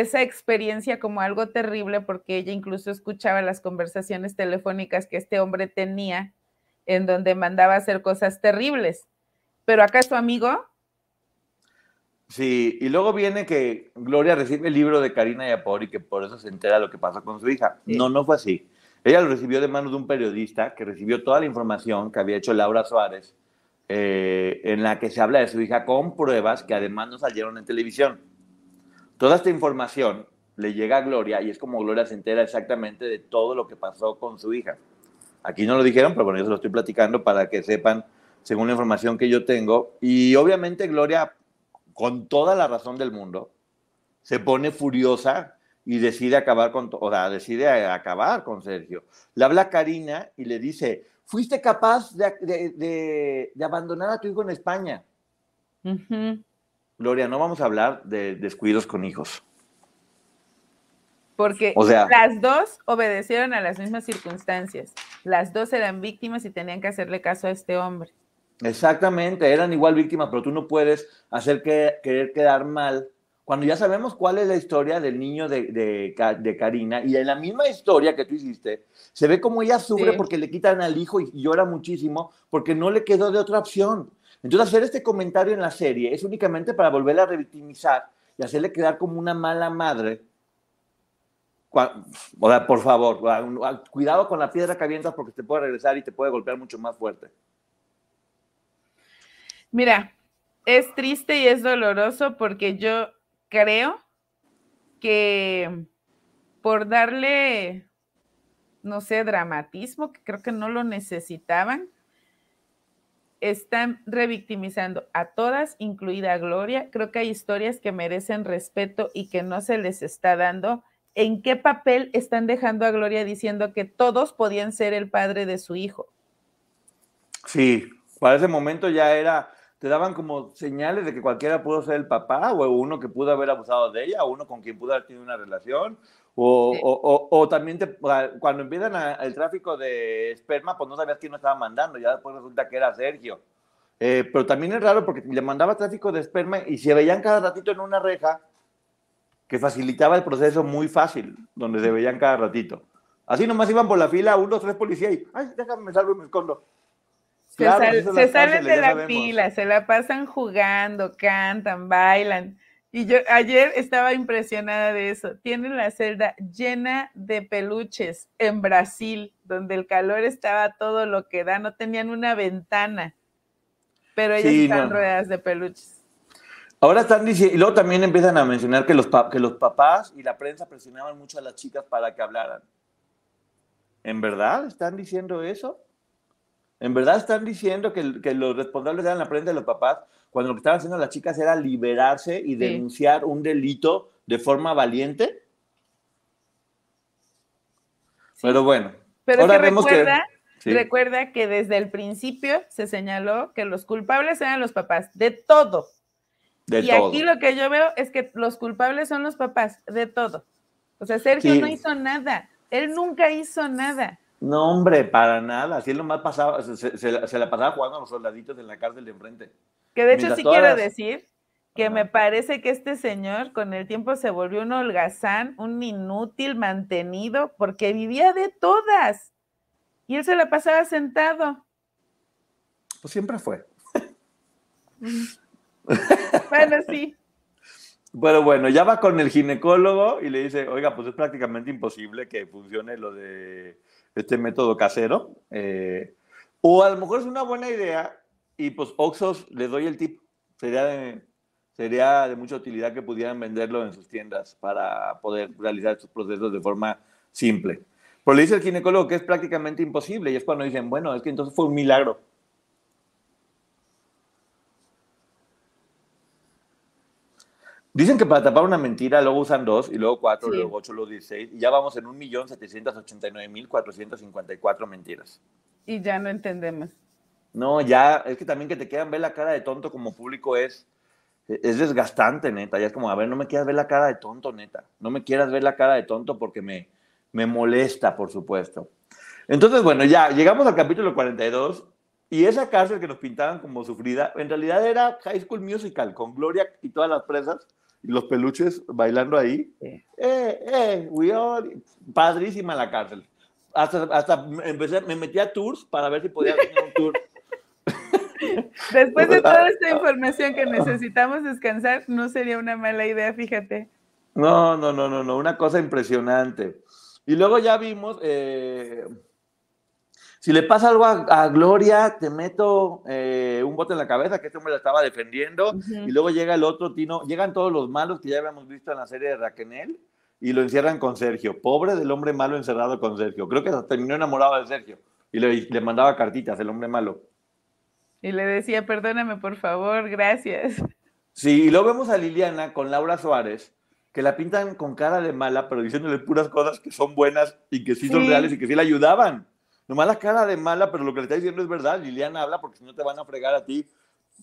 esa experiencia como algo terrible porque ella incluso escuchaba las conversaciones telefónicas que este hombre tenía en donde mandaba hacer cosas terribles. Pero acá es tu amigo. Sí, y luego viene que Gloria recibe el libro de Karina Yapor y que por eso se entera lo que pasa con su hija. No, no fue así. Ella lo recibió de manos de un periodista que recibió toda la información que había hecho Laura Suárez, eh, en la que se habla de su hija con pruebas que además no salieron en televisión. Toda esta información le llega a Gloria y es como Gloria se entera exactamente de todo lo que pasó con su hija. Aquí no lo dijeron, pero bueno, yo se lo estoy platicando para que sepan, según la información que yo tengo. Y obviamente Gloria, con toda la razón del mundo, se pone furiosa y decide acabar con, o sea, decide acabar con Sergio. Le habla a Karina y le dice, fuiste capaz de, abandonar a tu hijo en España. Gloria, no vamos a hablar de descuidos con hijos. Porque las dos obedecieron a las mismas circunstancias. Las dos eran víctimas y tenían que hacerle caso a este hombre. Exactamente, eran igual víctimas, pero tú no puedes hacer que, querer quedar mal cuando ya sabemos cuál es la historia del niño de, de, Karina y en la misma historia que tú hiciste, se ve como ella sufre porque le quitan al hijo y llora muchísimo porque no le quedó de otra opción. Entonces, hacer este comentario en la serie es únicamente para volverla a revictimizar y hacerle quedar como una mala madre. O sea, por favor, cuidado con la piedra que avientas porque te puede regresar y te puede golpear mucho más fuerte. Mira, es triste y es doloroso porque yo creo que por darle, no sé, dramatismo, que creo que no lo necesitaban, están revictimizando a todas, incluida Gloria. Creo que hay historias que merecen respeto y que no se les está dando. ¿En qué papel están dejando a Gloria diciendo que todos podían ser el padre de su hijo? Sí, para ese momento ya era, te daban como señales de que cualquiera pudo ser el papá o uno que pudo haber abusado de ella o uno con quien pudo haber tenido una relación o, también cuando empiezan el tráfico de esperma, pues no sabías quién lo estaba mandando, ya después resulta que era Sergio. Eh, pero también es raro porque le mandaba tráfico de esperma y se veían cada ratito en una reja que facilitaba el proceso muy fácil, donde se veían cada ratito. Así nomás iban por la fila, uno, tres policías y, ay, déjame, me salgo y me escondo. Se, se salen de la fila, se la pasan jugando, cantan, bailan. Y yo ayer estaba impresionada de eso. Tienen la celda llena de peluches en Brasil, donde el calor estaba todo lo que da, no tenían una ventana, pero ellos están rodeadas de peluches. Ahora están diciendo, y luego también empiezan a mencionar que los, que los papás y la prensa presionaban mucho a las chicas para que hablaran. ¿En verdad están diciendo eso? ¿En verdad están diciendo que, que los responsables eran la prensa y los papás? Cuando lo que estaban haciendo las chicas era liberarse y denunciar un delito de forma valiente. Pero bueno. Pero ahora vemos recuerda, que, recuerda que desde el principio se señaló que los culpables eran los papás, de todo. y aquí lo que yo veo es que los culpables son los papás, de todo. O sea, Sergio no hizo nada. Él nunca hizo nada. No, hombre, para nada. Así es lo más pasaba, se, se, la pasaba jugando a los soldaditos en la cárcel de enfrente. Que de hecho sí quiero decir que me parece que este señor con el tiempo se volvió un holgazán, un inútil mantenido, porque vivía de todas. Y él se la pasaba sentado. Pues siempre fue. bueno, sí. Pero bueno, ya va con el ginecólogo y le dice, oiga, pues es prácticamente imposible que funcione lo de este método casero. Eh, o a lo mejor es una buena idea y pues Oxos le doy el tip. Sería de, sería de mucha utilidad que pudieran venderlo en sus tiendas para poder realizar estos procesos de forma simple. Pero le dice el ginecólogo que es prácticamente imposible y es cuando dicen, bueno, es que entonces fue un milagro. Dicen que para tapar una mentira luego usan dos, y luego cuatro, y luego ocho, luego dieciséis, y ya vamos en un millón setecientos ochenta y nueve mil cuatrocientos cincuenta y cuatro mentiras. Y ya no entendemos. No, ya, es que también que te quieran ver la cara de tonto como público es, es desgastante, neta. Ya es como, a ver, no me quieras ver la cara de tonto, neta. No me quieras ver la cara de tonto porque me, me molesta, por supuesto. Entonces, bueno, ya llegamos al capítulo 42 y esa cárcel que nos pintaban como sufrida, en realidad era High School Musical, con Gloria y todas las presas y los peluches bailando ahí. Eh, eh, we all... Padrísima la cárcel. Hasta, hasta empecé, me metí a tours para ver si podía hacer un tour. Después de toda esta información que necesitamos descansar, no sería una mala idea, fíjate. No, no, no, no, no, una cosa impresionante. Y luego ya vimos, eh, si le pasa algo a, Gloria, te meto eh, un bote en la cabeza, que este hombre la estaba defendiendo, y luego llega el otro Tino, llegan todos los malos que ya habíamos visto en la serie de Raquel, y lo encierran con Sergio. Pobre del hombre malo encerrado con Sergio. Creo que terminó enamorado de Sergio, y le, le mandaba cartitas, el hombre malo. Y le decía, perdóname por favor, gracias. Sí, y luego vemos a Liliana con Laura Suárez, que la pintan con cara de mala, pero diciéndole puras cosas que son buenas y que sí, son reales y que sí la ayudaban. Nomás la cara de mala, pero lo que le está diciendo es verdad. Liliana habla porque si no te van a fregar a ti.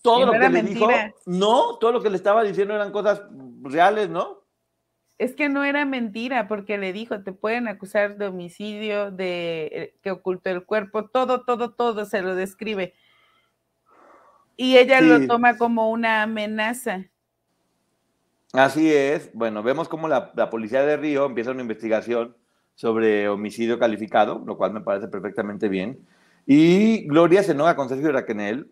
Todo lo que le dijo, no, todo lo que le estaba diciendo eran cosas reales, ¿no? Es que no era mentira, porque le dijo, te pueden acusar de homicidio, de eh, que ocultó el cuerpo, todo, todo, todo se lo describe. Y ella lo toma como una amenaza. Así es. Bueno, vemos cómo la, policía de Río empieza una investigación sobre homicidio calificado, lo cual me parece perfectamente bien. Y Gloria se enoja con Sergio Raquenel,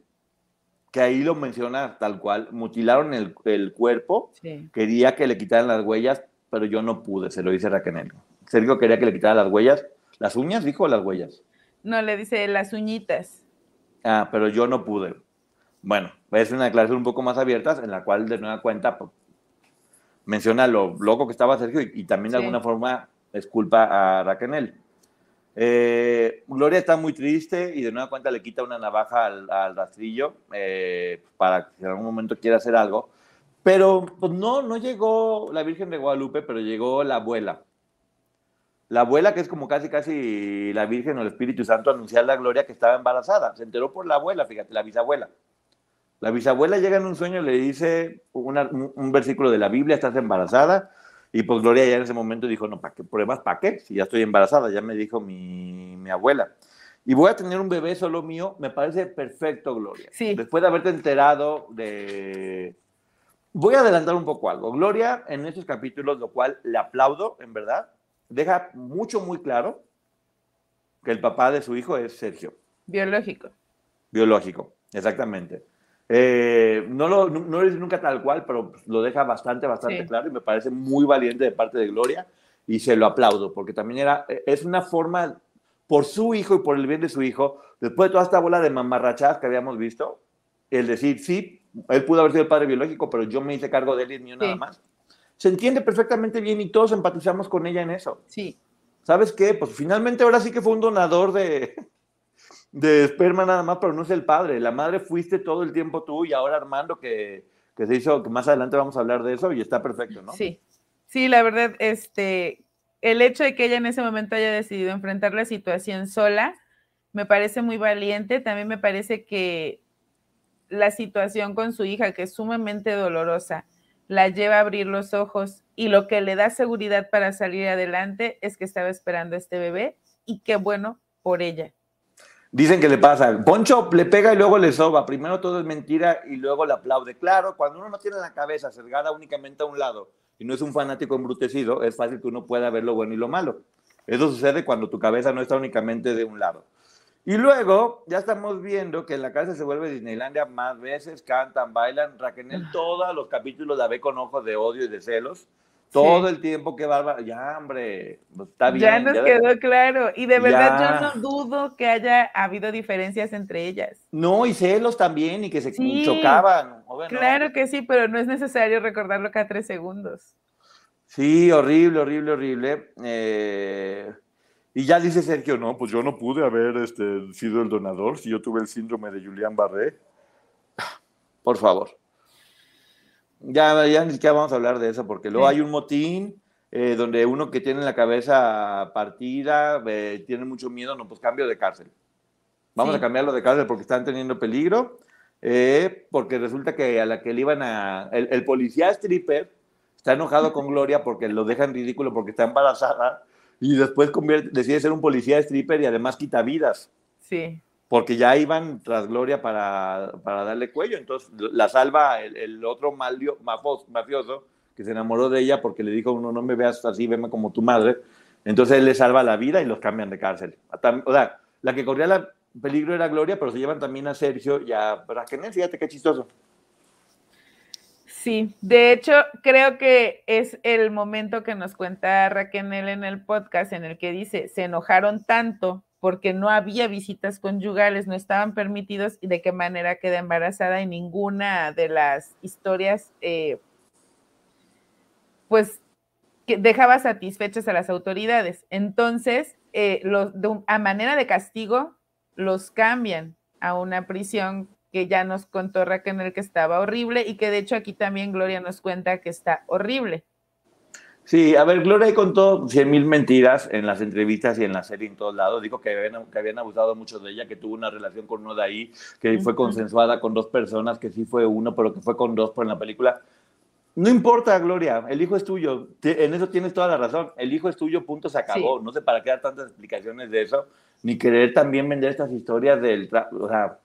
que ahí lo menciona tal cual, mutilaron el, cuerpo, quería que le quitaran las huellas, pero yo no pude, se lo dice Raquenel. Sergio quería que le quitaran las huellas, las uñas, dijo, o las huellas. No, le dice las uñitas. Ah, pero yo no pude. Bueno, es una declaración un poco más abierta, en la cual de nueva cuenta menciona lo loco que estaba Sergio y, también de alguna forma es culpa a Raquel. Eh, Gloria está muy triste y de nueva cuenta le quita una navaja al, rastrillo eh, para que en algún momento quiera hacer algo. Pero pues no, no llegó la Virgen de Guadalupe, pero llegó la abuela. La abuela, que es como casi, casi la Virgen o el Espíritu Santo, anunciar la gloria que estaba embarazada. Se enteró por la abuela, fíjate, la bisabuela. La bisabuela llega en un sueño y le dice un versículo de la Biblia, estás embarazada. Y pues Gloria ya en ese momento dijo, no, ¿para qué pruebas? ¿Para qué? Si ya estoy embarazada, ya me dijo mi, mi, abuela. Y voy a tener un bebé solo mío, me parece perfecto, Gloria. Sí. Después de haberte enterado de... Voy a adelantar un poco algo. Gloria en estos capítulos, lo cual le aplaudo, en verdad, deja mucho, muy claro que el papá de su hijo es Sergio. Biológico. Biológico, exactamente. Eh, no, lo, no, dice nunca tal cual, pero lo deja bastante, bastante claro y me parece muy valiente de parte de Gloria y se lo aplaudo porque también era, es una forma por su hijo y por el bien de su hijo, después de toda esta bola de mamarrachadas que habíamos visto, el decir, sí, él pudo haber sido el padre biológico, pero yo me hice cargo de él y mío nada más. Se entiende perfectamente bien y todos empatizamos con ella en eso. Sí. ¿Sabes qué? Pues finalmente ahora sí que fue un donador de, de esperma nada más, pero no es el padre. La madre fuiste todo el tiempo tú y ahora Armando que, que se hizo, que más adelante vamos a hablar de eso y está perfecto, ¿no? Sí, sí, la verdad, este, el hecho de que ella en ese momento haya decidido enfrentar la situación sola, me parece muy valiente. También me parece que la situación con su hija, que es sumamente dolorosa, la lleva a abrir los ojos y lo que le da seguridad para salir adelante es que estaba esperando a este bebé y qué bueno por ella. Dicen que le pasa, Poncho le pega y luego le soba. Primero todo es mentira y luego le aplaude. Claro, cuando uno no tiene la cabeza cerrada únicamente a un lado y no es un fanático embrutecido, es fácil que uno pueda ver lo bueno y lo malo. Eso sucede cuando tu cabeza no está únicamente de un lado. Y luego ya estamos viendo que en la casa se vuelve Disneylandia más veces, cantan, bailan. Raquel Ah. todos los capítulos la ve con ojos de odio y de celos. Todo el tiempo que Bárbara, ya hombre, pues, está bien. Ya nos ya- quedó claro. Y de verdad Ya. yo no dudo que haya habido diferencias entre ellas. No, y celos también, y que se Sí. chocaban. Claro que sí, pero no es necesario recordarlo cada tres segundos. Sí, horrible, horrible, horrible. Eh, y ya dice Sergio, no, pues yo no pude haber este, sido el donador si yo tuve el síndrome de Julián Barré. Por favor. Ya, ya ni siquiera vamos a hablar de eso, porque luego Sí. hay un motín eh, donde uno que tiene la cabeza partida, eh, tiene mucho miedo, no, pues cambio de cárcel. Vamos Sí. a cambiarlo de cárcel porque están teniendo peligro, eh, porque resulta que a la que le iban a... El, el policía stripper está enojado con Gloria porque lo dejan ridículo porque está embarazada y después convierte- decide ser un policía stripper y además quita vidas Sí. Porque ya iban tras Gloria para, para darle cuello. Entonces la salva el, el otro mafioso que se enamoró de ella porque le dijo, uno, no me veas así, veme como tu madre. Entonces él le salva la vida y los cambian de cárcel. O sea, la que corría la peligro era Gloria, pero se llevan también a Sergio y a Raquel. Fíjate qué chistoso. Sí, de hecho, creo que es el momento que nos cuenta Raquel en el podcast en el que dice, se enojaron tanto porque no había visitas conyugales, no estaban permitidos y de qué manera queda embarazada y ninguna de las historias, eh, pues, que dejaba satisfechas a las autoridades. Entonces, eh, a manera de castigo, los cambian a una prisión que ya nos contó Raquel que estaba horrible y que de hecho aquí también Gloria nos cuenta que está horrible. Sí, a ver, Gloria contó cien mil mentiras en las entrevistas y en la serie en todos lados. Dijo que habían, que habían abusado mucho de ella, que tuvo una relación con uno de ahí, que fue Ujú. consensuada con dos personas, que sí fue uno, pero que fue con dos por en la película. No importa, Gloria, el hijo es tuyo. En eso tienes toda la razón. El hijo es tuyo, punto, se acabó. Sí. No sé para qué dar tantas explicaciones de eso, ni querer también vender estas historias del... O sea,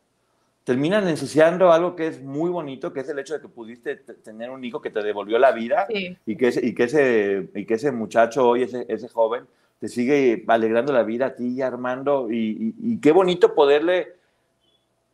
terminan ensuciando algo que es muy bonito, que es el hecho de que pudiste tener un hijo que te devolvió la vida Sí, y que ese, y que ese, y que ese muchacho hoy, ese, ese joven, te sigue alegrando la vida a ti, Armando, y, y- y qué bonito poderle...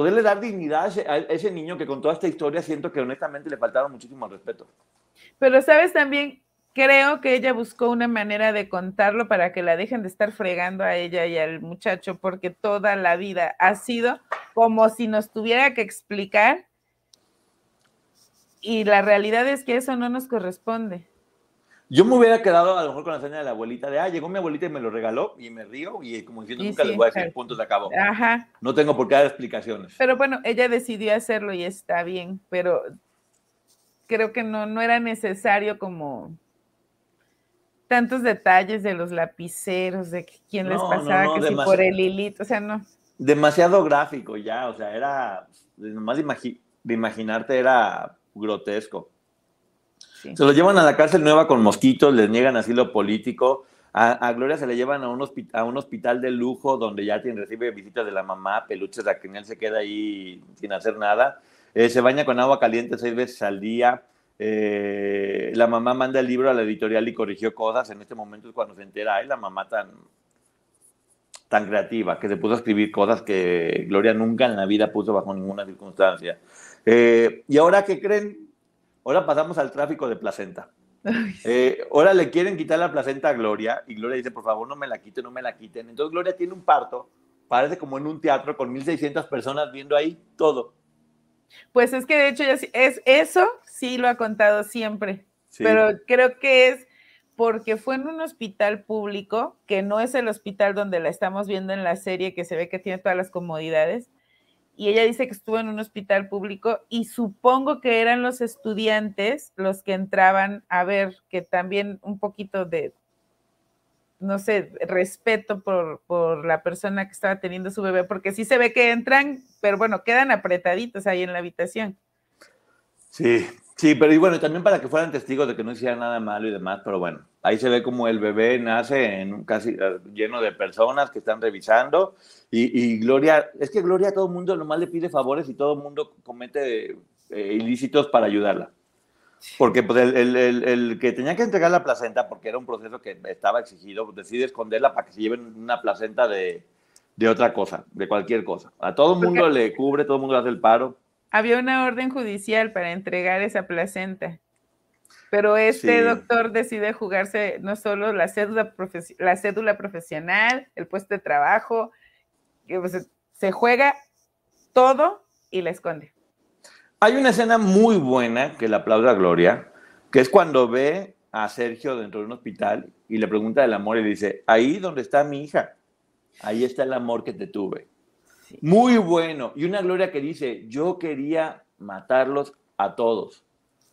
Poderle dar dignidad a ese, a ese niño que con toda esta historia siento que honestamente le faltaron muchísimo respeto. pero sabes también, creo que ella buscó una manera de contarlo para que la dejen de estar fregando a ella y al muchacho, porque toda la vida ha sido como si nos tuviera que explicar y la realidad es que eso no nos corresponde. Yo me hubiera quedado a lo mejor con la escena de la abuelita de, ah, llegó mi abuelita y me lo regaló y me río y como diciendo, Y nunca sí, les voy a decir, claro. punto, se acabó. Ajá, No tengo por qué dar explicaciones. pero bueno, ella decidió hacerlo y está bien, pero creo que no, no era necesario como tantos detalles de los lapiceros, de que quién les No, no, pasaba, no, que si por el hilito, o sea, no. Demasiado gráfico ya, o sea, era, nomás de, imagi- de imaginarte era grotesco. Sí. Se lo llevan a la cárcel nueva con mosquitos, les niegan asilo político. A, a Gloria se le llevan a un, a un hospital de lujo donde ya tiene, recibe visitas de la mamá, peluches, la criminal se queda ahí sin hacer nada. Eh, se baña con agua caliente seis veces al día. Eh, la mamá manda el libro a la editorial y corrigió cosas. En este momento es cuando se entera, ay, la mamá tan, tan creativa, que se puso a escribir cosas que Gloria nunca en la vida puso bajo ninguna circunstancia. Eh, y ahora, ¿qué creen? Ahora pasamos al tráfico de placenta. Eh, ahora le quieren quitar la placenta a Gloria y Gloria dice, por favor, no me la quiten, no me la quiten. Entonces Gloria tiene un parto, parece como en un teatro con 1.600 personas viendo ahí todo. Pues es que de hecho es eso sí lo ha contado siempre, Sí. pero creo que es porque fue en un hospital público, que no es el hospital donde la estamos viendo en la serie, que se ve que tiene todas las comodidades, y ella dice que estuvo en un hospital público y supongo que eran los estudiantes los que entraban a ver que también un poquito de no sé, respeto por, por, la persona que estaba teniendo su bebé, porque sí se ve que entran, pero bueno, quedan apretaditos ahí en la habitación. Sí, sí, pero y bueno, también para que fueran testigos de que no hiciera nada malo y demás, pero bueno, ahí se ve como el bebé nace en un casi eh, lleno de personas que están revisando y, Gloria, es que Gloria a todo el mundo nomás le pide favores y todo el mundo comete eh, ilícitos para ayudarla. Porque pues, el, el, el, que tenía que entregar la placenta, porque era un proceso que estaba exigido, pues, decide esconderla para que se lleven una placenta de, de otra cosa, de cualquier cosa. A todo el mundo le cubre, todo el mundo le hace el paro. Había una orden judicial para entregar esa placenta. Pero este doctor decide jugarse no solo la cédula, la cédula profesional, el puesto de trabajo, pues, se juega todo y la esconde. Hay una escena muy buena que le aplaude a Gloria, que es cuando ve a Sergio dentro de un hospital y le pregunta del amor y dice, ahí donde está mi hija, ahí está el amor que te tuve. Muy bueno. Y una Gloria que dice, yo quería matarlos a todos.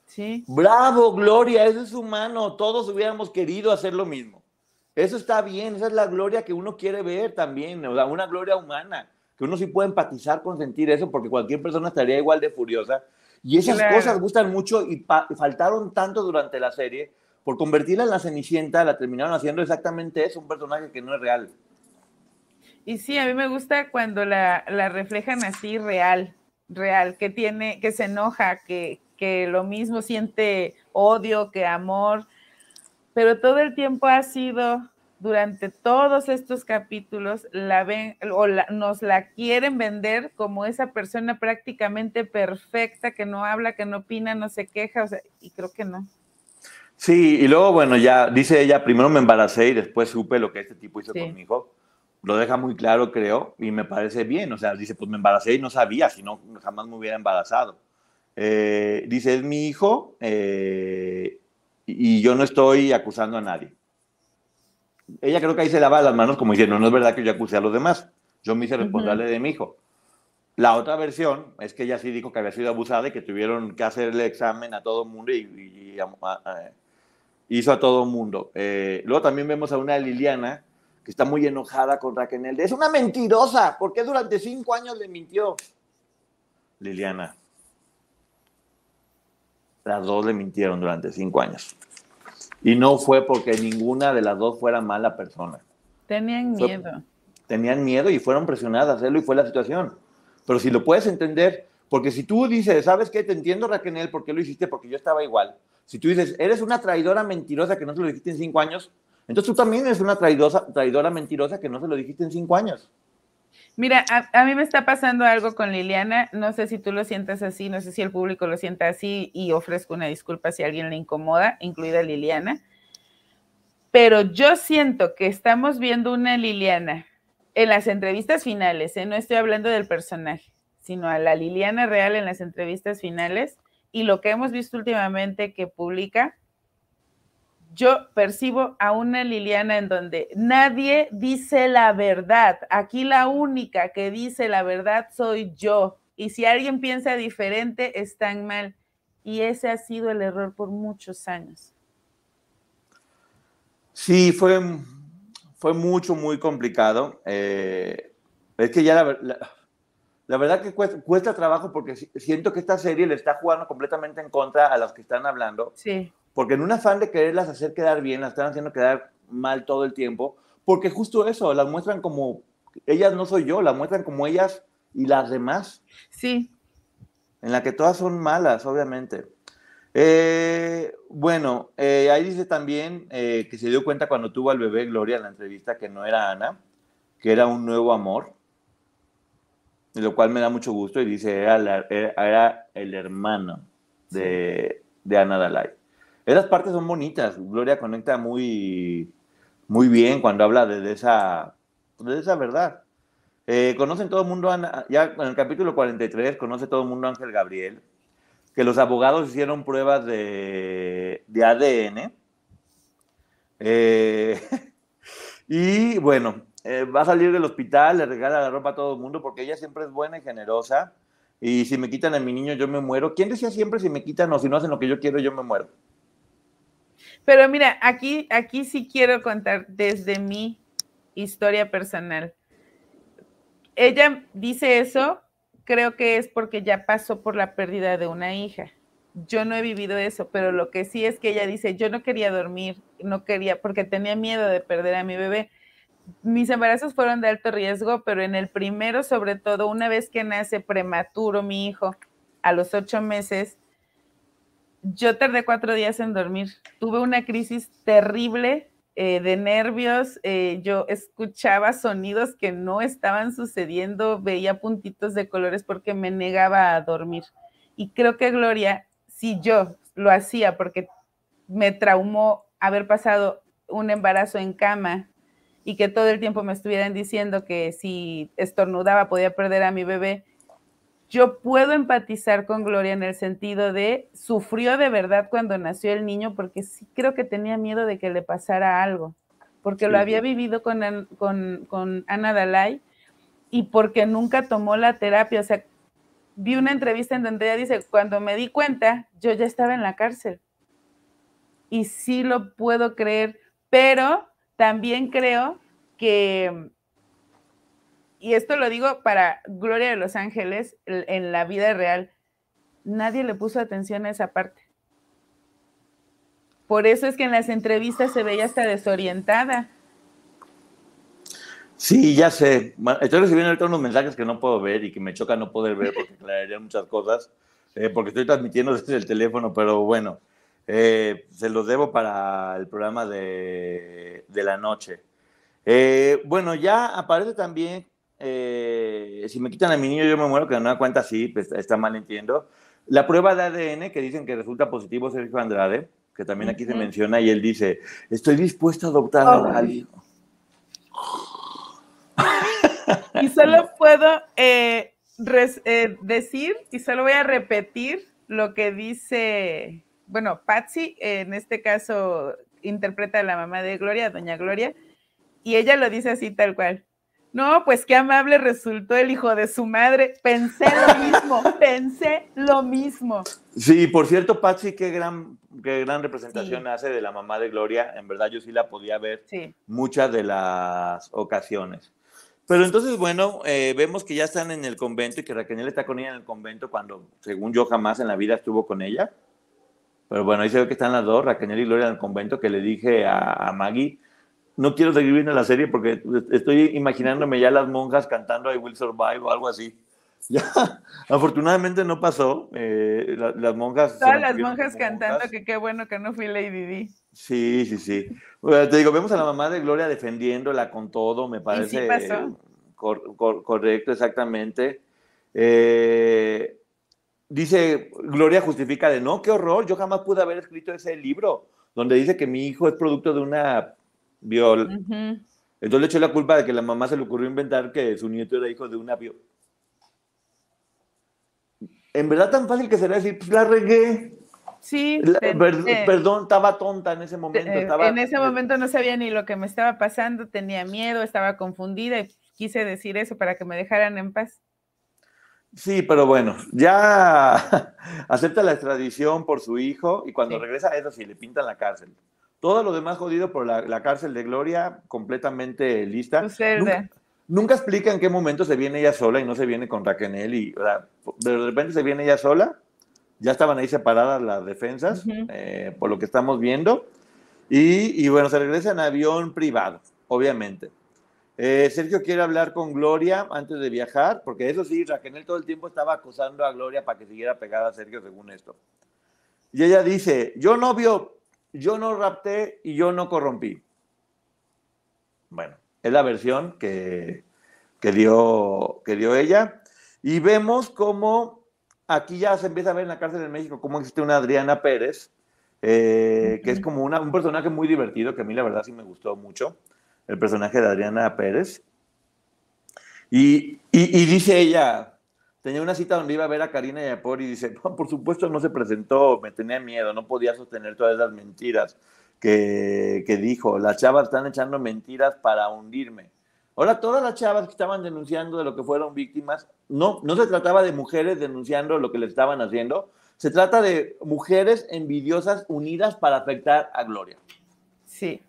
Sí. Bravo, Gloria, eso es humano. Todos hubiéramos querido hacer lo mismo. Eso está bien, esa es la gloria que uno quiere ver también, o sea, una gloria humana que uno sí puede empatizar con sentir eso, porque cualquier persona estaría igual de furiosa. Y esas cosas gustan mucho y, faltaron tanto durante la serie. Por convertirla en la Cenicienta, la terminaron haciendo exactamente eso, un personaje que no es real. Y sí, a mí me gusta cuando la, la reflejan así real, real, que tiene, que se enoja, que, que lo mismo siente odio que amor, pero todo el tiempo ha sido durante todos estos capítulos la ven o nos la quieren vender como esa persona prácticamente perfecta que no habla, que no opina, no se queja, o sea, y creo que no. Sí, y luego, bueno, ya dice ella, primero me embaracé y después supe lo que este tipo hizo conmigo. Lo deja muy claro, creo, y me parece bien. O sea, dice, pues me embaracé y no sabía, si no, jamás me hubiera embarazado. Eh, dice, es mi hijo eh, y yo no estoy acusando a nadie ella creo que ahí se lava las manos como diciendo, no es verdad que yo acuse a los demás, yo me hice responsable de mi hijo. La otra versión es que ella sí dijo que había sido abusada y que tuvieron que hacerle examen a todo el mundo y, hizo a todo el mundo. Eh, luego también vemos a una Liliana que está muy enojada con Raquel. Es una mentirosa, porque durante cinco años le mintió. Liliana. Las dos le mintieron durante cinco años. Y no fue porque ninguna de las dos fuera mala persona. Tenían miedo. tenían miedo y fueron presionadas a hacerlo y fue la situación. Pero si lo puedes entender, porque si tú dices, ¿sabes qué? Te entiendo, Raquel, ¿por qué lo hiciste? Porque yo estaba igual. Si tú dices, eres una traidora mentirosa que no se lo dijiste en cinco años, entonces tú también eres una traidora mentirosa que no se lo dijiste en cinco años. Mira, a, mí me está pasando algo con Liliana, no sé si tú lo sientas así, no sé si el público lo sienta así y ofrezco una disculpa si alguien le incomoda, incluida Liliana, pero yo siento que estamos viendo una Liliana en las entrevistas finales, ¿eh? no estoy hablando del personaje, sino a la Liliana real en las entrevistas finales y lo que hemos visto últimamente que publica yo percibo a una Liliana en donde nadie dice la verdad. Aquí la única que dice la verdad soy yo. Y si alguien piensa diferente, están mal. Y ese ha sido el error por muchos años. Sí, fue, fue mucho, muy complicado. Eh, es que ya la, la, verdad que cuesta, cuesta, trabajo porque siento que esta serie le está jugando completamente en contra a las que están hablando. Sí porque en un afán de quererlas hacer quedar bien, las están haciendo quedar mal todo el tiempo, porque justo eso, las muestran como, ellas no soy yo, las muestran como ellas y las demás. Sí. En la que todas son malas, obviamente. Eh, bueno, eh, ahí dice también eh, que se dio cuenta cuando tuvo al bebé Gloria en la entrevista que no era Ana, que era un nuevo amor, lo cual me da mucho gusto y dice, era, era, el hermano de, de Ana Dalai. Esas partes son bonitas. Gloria conecta muy, muy bien cuando habla de, esa, de esa verdad. Eh, conocen todo el mundo, ya en el capítulo 43, conoce todo el mundo Ángel Gabriel, que los abogados hicieron pruebas de, de ADN. Eh, y bueno, eh, va a salir del hospital, le regala la ropa a todo el mundo porque ella siempre es buena y generosa. Y si me quitan a mi niño, yo me muero. ¿Quién decía siempre si me quitan o si no hacen lo que yo quiero, yo me muero? Pero mira, aquí, aquí sí quiero contar desde mi historia personal. Ella dice eso, creo que es porque ya pasó por la pérdida de una hija. Yo no he vivido eso, pero lo que sí es que ella dice, yo no quería dormir, no quería, porque tenía miedo de perder a mi bebé. Mis embarazos fueron de alto riesgo, pero en el primero, sobre todo, una vez que nace prematuro mi hijo, a los ocho meses, yo tardé cuatro días en dormir. Tuve una crisis terrible eh, de nervios. Eh, yo escuchaba sonidos que no estaban sucediendo, veía puntitos de colores porque me negaba a dormir. Y creo que Gloria, si yo lo hacía porque me traumó haber pasado un embarazo en cama y que todo el tiempo me estuvieran diciendo que si estornudaba podía perder a mi bebé, yo puedo empatizar con Gloria en el sentido de sufrió de verdad cuando nació el niño porque sí creo que tenía miedo de que le pasara algo, porque lo había vivido con, con, con Ana Dalai y porque nunca tomó la terapia. O sea, vi una entrevista en donde ella dice, cuando me di cuenta, yo ya estaba en la cárcel. Y sí lo puedo creer, pero también creo que y esto lo digo para Gloria de los Ángeles, en la vida real, nadie le puso atención a esa parte. Por eso es que en las entrevistas se veía hasta desorientada. Sí, ya sé. Estoy recibiendo ahorita unos mensajes que no puedo ver y que me choca no poder ver porque aclararían muchas cosas, eh, porque estoy transmitiendo desde el teléfono, pero bueno, eh, se los debo para el programa de, de la noche. Eh, bueno, ya aparece también eh, si me quitan a mi niño yo me muero, que no da cuenta, sí, pues, está mal entiendo. La prueba de ADN que dicen que resulta positivo Sergio Andrade, que también aquí se menciona, y él dice, estoy dispuesto a adoptar al hijo. Y solo puedo eh, eh, decir, y solo voy a repetir lo que dice, bueno, Patsy, en este caso interpreta a la mamá de Gloria, doña Gloria, y ella lo dice así tal cual. No, pues qué amable resultó el hijo de su madre. Pensé lo mismo, pensé lo mismo. Sí, por cierto, Patsy, qué gran, qué gran representación hace de la mamá de Gloria. En verdad, yo sí la podía ver muchas de las ocasiones. Pero entonces, bueno, eh, vemos que ya están en el convento y que Raquel está con ella en el convento cuando, según yo, jamás en la vida estuvo con ella. Pero bueno, ahí se ve que están las dos, Raquel y Gloria en el convento, que le dije a, a Maggie no quiero seguir viendo la serie porque estoy imaginándome ya las monjas cantando I Will Survive o algo así. Ya, afortunadamente no pasó. Eh, las monjas. Todas las monjas cantando, que qué bueno que no fui Lady D. Sí, sí, sí. te digo, vemos a la mamá de Gloria defendiéndola con todo, me parece correcto, exactamente. Eh, dice, Gloria justifica de no, qué horror, yo jamás pude haber escrito ese libro donde dice que mi hijo es producto de una Viol. Entonces le echó la culpa de que la mamá se le ocurrió inventar que su nieto era hijo de una viol. En verdad tan fácil que será decir, pues la regué. Sí. perdón, estaba tonta en ese momento. Eh, en ese momento no sabía ni lo que me estaba pasando, tenía miedo, estaba confundida y quise decir eso para que me dejaran en paz. Sí, pero bueno, ya acepta la extradición por su hijo y cuando regresa a eso sí le pintan la cárcel. Todo lo demás jodido por la, cárcel de Gloria, completamente lista. Nunca, explica en qué momento se viene ella sola y no se viene con Raquel y de repente se viene ella sola. Ya estaban ahí separadas las defensas, eh, por lo que estamos viendo. Y, bueno, se regresa en avión privado, obviamente. Eh, Sergio quiere hablar con Gloria antes de viajar, porque eso sí, Raquel todo el tiempo estaba acosando a Gloria para que siguiera pegada a Sergio, según esto. Y ella dice, yo no vio, yo no rapté y yo no corrompí. Bueno, es la versión que, que, dio, que dio ella. Y vemos cómo aquí ya se empieza a ver en la cárcel de México cómo existe una Adriana Pérez, eh, que es como una, un personaje muy divertido, que a mí la verdad sí me gustó mucho, el personaje de Adriana Pérez. Y, y, y dice ella, tenía una cita donde iba a ver a Karina Yapor y dice, por supuesto no se presentó, me tenía miedo, no podía sostener todas esas mentiras que, que dijo. Las chavas están echando mentiras para hundirme. Ahora, todas las chavas que estaban denunciando de lo que fueron víctimas, no, no se trataba de mujeres denunciando lo que le estaban haciendo, Se trata de mujeres envidiosas unidas para afectar a Gloria. Sí.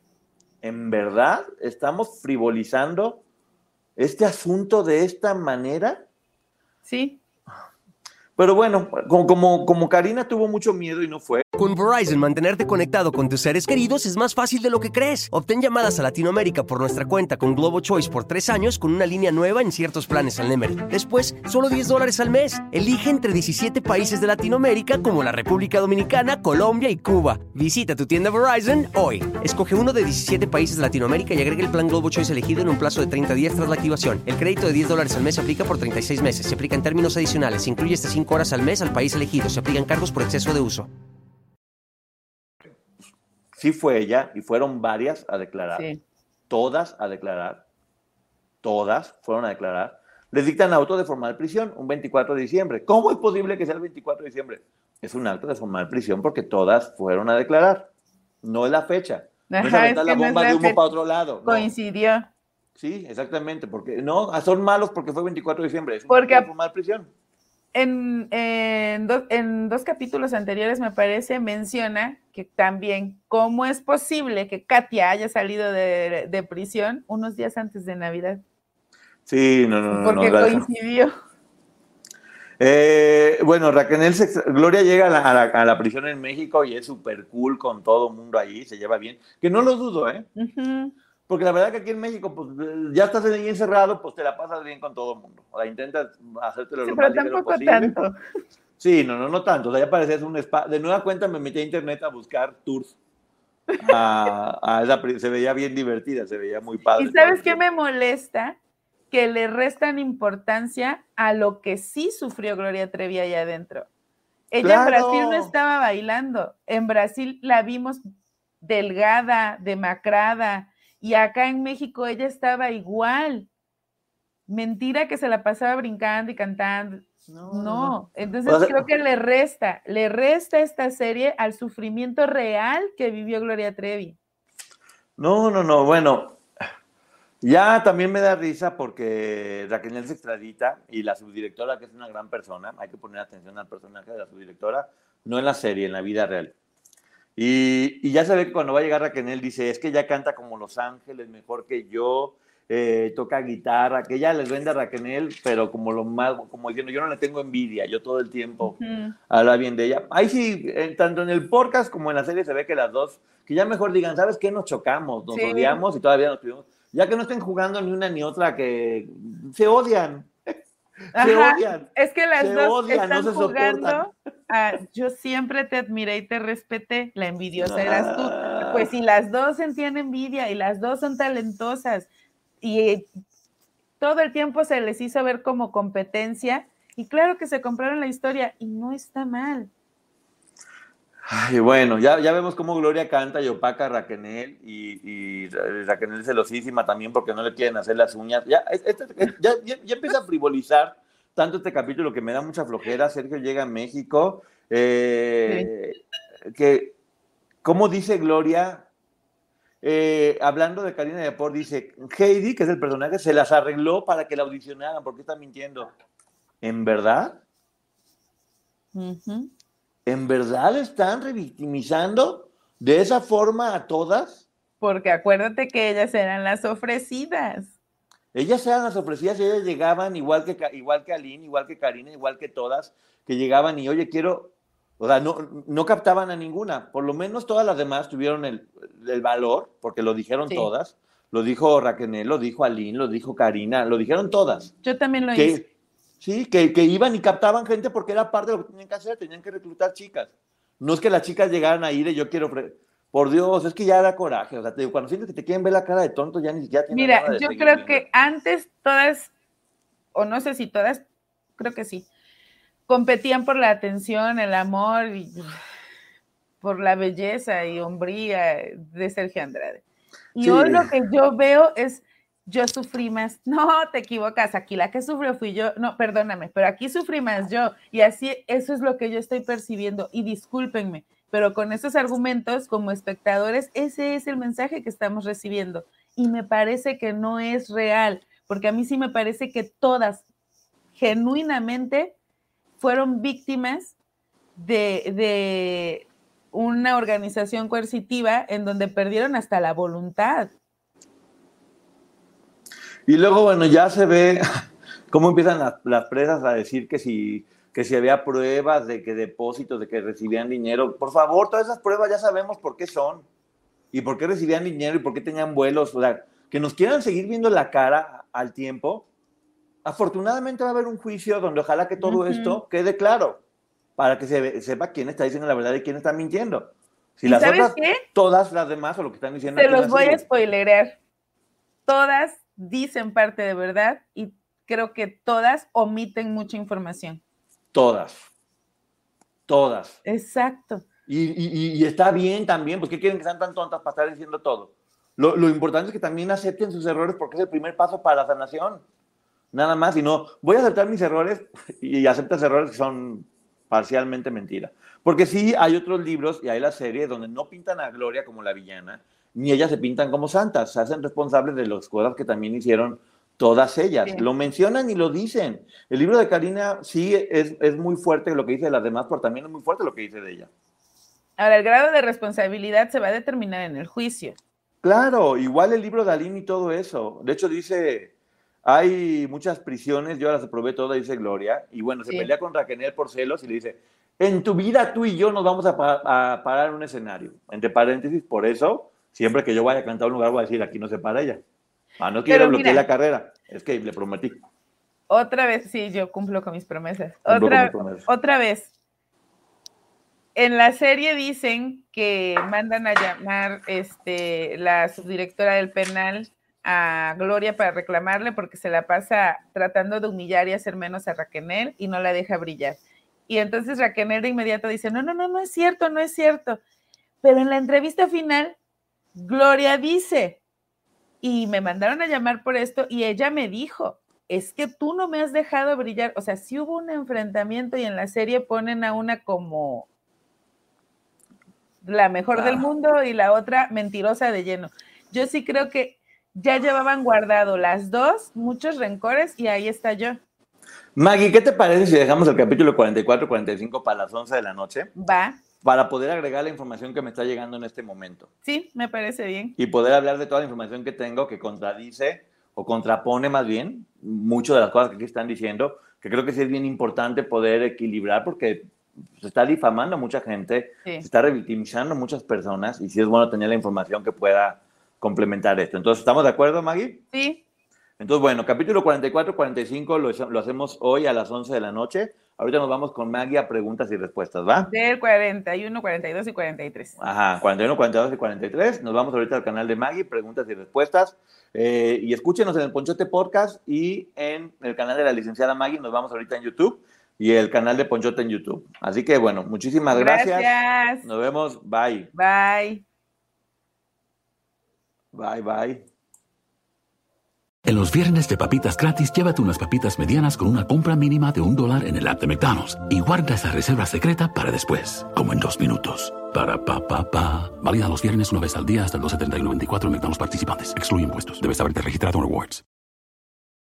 ¿En verdad estamos frivolizando este asunto de esta manera? Sí. Pero bueno, como, como, Karina tuvo mucho miedo y no fue, Con Verizon, mantenerte conectado con tus seres queridos es más fácil de lo que crees. Obtén llamadas a Latinoamérica por nuestra cuenta con Globo Choice por tres años con una línea nueva en ciertos planes al Nemer. Después, solo 10 dólares al mes. Elige entre 17 países de Latinoamérica como la República Dominicana, Colombia y Cuba. Visita tu tienda Verizon hoy. Escoge uno de 17 países de Latinoamérica y agrega el plan Globo Choice elegido en un plazo de 30 días tras la activación. El crédito de 10 dólares al mes aplica por 36 meses. Se aplica en términos adicionales. Se incluye hasta 5 horas al mes al país elegido. Se aplican cargos por exceso de uso. sí fue ella y fueron varias a declarar. Sí. Todas a declarar. Todas fueron a declarar. Les dictan auto de formal prisión un 24 de diciembre. ¿Cómo es posible que sea el 24 de diciembre? Es un acto de formal prisión porque todas fueron a declarar. No es la fecha. No es Ajá, aventar es la que no es bomba de humo para otro lado. no. Coincidió. Sí, exactamente, porque no, son malos porque fue 24 de diciembre, es un Porque- acto de formal prisión. En, en do- en dos capítulos anteriores, me parece, menciona que también, ¿cómo es posible que Katia haya salido de, de prisión unos días antes de Navidad? Sí, no, no, no. no, Porque la- coincidió. Eh, bueno, Raquel, Gloria llega a la, a la- a la prisión en México y es súper cool con todo mundo ahí, se lleva bien, que no lo dudo, ¿eh? Ujú. Porque la verdad que aquí en México, pues eh, ya estás ahí encerrado, pues te la pasas bien con todo el mundo. O sea, intentas hacértelo Sí, lo pero más tampoco posible. tanto. Sí, no, no, no tanto. O sea, ya parecías un spa. De nueva cuenta me metí a internet a buscar tours. A, a esa se veía bien divertida, se veía muy padre. ¿Y sabes qué me molesta? Que le restan importancia a lo que sí sufrió Gloria Trevi allá adentro. Ella en Claro. Brasil no estaba bailando. En Brasil la vimos delgada, demacrada, y acá en México ella estaba igual. Mentira que se la pasaba brincando y cantando. No, entonces O sea- creo que le resta, le resta esta serie al sufrimiento real que vivió Gloria Trevi. No, no, no, bueno, ya también me da risa porque Raquel se extradita y la subdirectora, que es una gran persona, hay que poner atención al personaje de la subdirectora, no en la serie, en la vida real. Y, y ya se ve que cuando va a llegar Raquel dice, es que ella canta como Los Ángeles, mejor que yo, eh, toca guitarra, que ella les vende a Raquel, pero como lo más, como diciendo, yo no le tengo envidia, yo todo el tiempo Ujú. habla bien de ella. Ahí sí, eh, tanto en el podcast como en la serie se ve que las dos, que ya mejor digan, ¿sabes qué? Nos chocamos, nos Sí. odiamos y todavía nos tuvimos. Ya que no estén jugando ni una ni otra, que se odian. Se Ajá. odian. Es que las Se dos odian, están no se soportan. jugando. a, yo siempre te admiré y te respeté. La envidiosa eras tú. Ah. Pues si las dos sentían envidia y las dos son talentosas y todo el tiempo se les hizo ver como competencia, y claro que se compraron la historia y no está mal. Ay, bueno, ya, ya vemos cómo Gloria canta y opaca a Raquel y, y Ra- Raquel celosísima también porque no le quieren hacer las uñas. Este- es- ya, ya- ya empieza a frivolizar tanto este capítulo que me da mucha flojera. Sergio llega a México. eh, que, ¿Cómo dice Gloria? Eh, hablando de Karina de Por, dice, Heidi, que es el personaje, se las arregló para que la audicionaran. ¿Por qué está mintiendo? ¿En verdad? Ujú. ¿En verdad están revictimizando de esa forma a todas? Porque acuérdate que ellas eran las ofrecidas. Ellas eran las ofrecidas y ellas llegaban igual que, igual que Aline, igual que Karina, igual que todas, que llegaban y, oye, quiero, o sea, no, no captaban a ninguna. Por lo menos todas las demás tuvieron el, el valor, porque lo dijeron Sí. todas. Lo dijo Raquel, lo dijo Aline, lo dijo Karina, lo dijeron todas. Yo también lo hice. Sí, que, que iban y captaban gente porque era parte de lo que tenían que hacer, tenían que reclutar chicas. No es que las chicas llegaran a ir y yo quiero... Por Dios, es que ya da coraje. O sea, te digo, cuando sientes que te quieren ver la cara de tonto, ya ni siquiera tienes Mira, de yo creo viendo. que antes todas, o no sé si todas, creo que sí, competían por la atención, el amor y por la belleza y hombría de Sergio Andrade. Y Sí. hoy lo que yo veo es, yo sufrí más. No, te equivocas, aquí la que sufrió fui yo. No, perdóname, pero aquí sufrí más yo. Y así, eso es lo que yo estoy percibiendo. Y discúlpenme, pero con esos argumentos, como espectadores, ese es el mensaje que estamos recibiendo. Y me parece que no es real, porque a mí sí me parece que todas genuinamente fueron víctimas de, de una organización coercitiva en donde perdieron hasta la voluntad. Y luego, bueno, ya se ve cómo empiezan las, las presas a decir que si, que si había pruebas de que depósitos, de que recibían dinero. Por favor, todas esas pruebas ya sabemos por qué son y por qué recibían dinero y por qué tenían vuelos. O sea, que nos quieran seguir viendo la cara al tiempo. Afortunadamente va a haber un juicio donde ojalá que todo esto quede claro para que se sepa quién está diciendo la verdad y quién está mintiendo. Si las otras, qué? todas las demás o lo que están diciendo. Se los voy a spoilerear. Todas dicen parte de verdad y creo que todas omiten mucha información. Todas. Todas. Exacto. Y, está bien también, porque quieren que sean tan tontas para estar diciendo todo? Lo, lo, importante es que también acepten sus errores porque es el primer paso para la sanación. Nada más, y no, voy a aceptar mis errores y aceptas errores que son parcialmente mentira. Porque sí hay otros libros y hay la serie donde no pintan a Gloria como la villana, ni ellas se pintan como santas, se hacen responsables de las cosas que también hicieron todas ellas. Lo mencionan y lo dicen. El libro de Karina sí es, es muy fuerte lo que dice de las demás, pero también es muy fuerte lo que dice de ella. Ahora, el grado de responsabilidad se va a determinar en el juicio. Claro, igual el libro de Aline y todo eso. De hecho, dice, hay muchas prisiones, yo las aprobé todas, dice Gloria, y bueno, se pelea con Raquel por celos y le dice, en tu vida tú y yo nos vamos a, parar en un escenario. Entre paréntesis, por eso, siempre que yo vaya a cantar un lugar voy a decir, aquí no se para ella. Ah, no quiero bloquear la carrera, es que le prometí. Otra vez, sí, yo cumplo con mis promesas. Otra, otra vez, en la serie dicen que mandan a llamar este, la subdirectora del penal a Gloria para reclamarle porque se la pasa tratando de humillar y hacer menos a Raquel y no la deja brillar. Y entonces Raquel de inmediato dice, no, no, no, no es cierto, no es cierto. Pero en la entrevista final, Gloria dice, y me mandaron a llamar por esto y ella me dijo, es que tú no me has dejado brillar. O sea, sí hubo un enfrentamiento y en la serie ponen a una como la mejor del mundo y la otra mentirosa de lleno. Yo sí creo que ya llevaban guardado las dos, muchos rencores y ahí está yo. Maggie, ¿qué te parece si dejamos el capítulo 44-45 para las 11 de la noche? Va. Para poder agregar la información que me está llegando en este momento. Sí, me parece bien. Y poder hablar de toda la información que tengo que contradice o contrapone más bien muchas de las cosas que aquí están diciendo, que creo que sí es bien importante poder equilibrar porque se está difamando a mucha gente, se está revictimizando a muchas personas y sí es bueno tener la información que pueda complementar esto. Entonces, ¿estamos de acuerdo, Maggie? Sí. Entonces, bueno, capítulo 44, 45 lo, lo hacemos hoy a las 11 de la noche. Ahorita nos vamos con Maggie a preguntas y respuestas, ¿va? Del 41, 42 y 43. Ajá, 41, 42 y 43. Nos vamos ahorita al canal de Maggie, preguntas y respuestas. Eh, y escúchenos en el Ponchote Podcast y en el canal de la licenciada Maggie. Nos vamos ahorita en YouTube y el canal de Ponchote en YouTube. Así que bueno, muchísimas gracias. Gracias. Nos vemos. Bye. Bye. Bye, bye. En los viernes de papitas gratis, llévate unas papitas medianas con una compra mínima de un dólar en el app de McDonald's y guarda esa reserva secreta para después, como en dos minutos. Para pa pa pa. Válida los viernes una vez al día hasta el 2.70 y 94 en McDonald's participantes. Excluye impuestos. Debes haberte registrado en Rewards.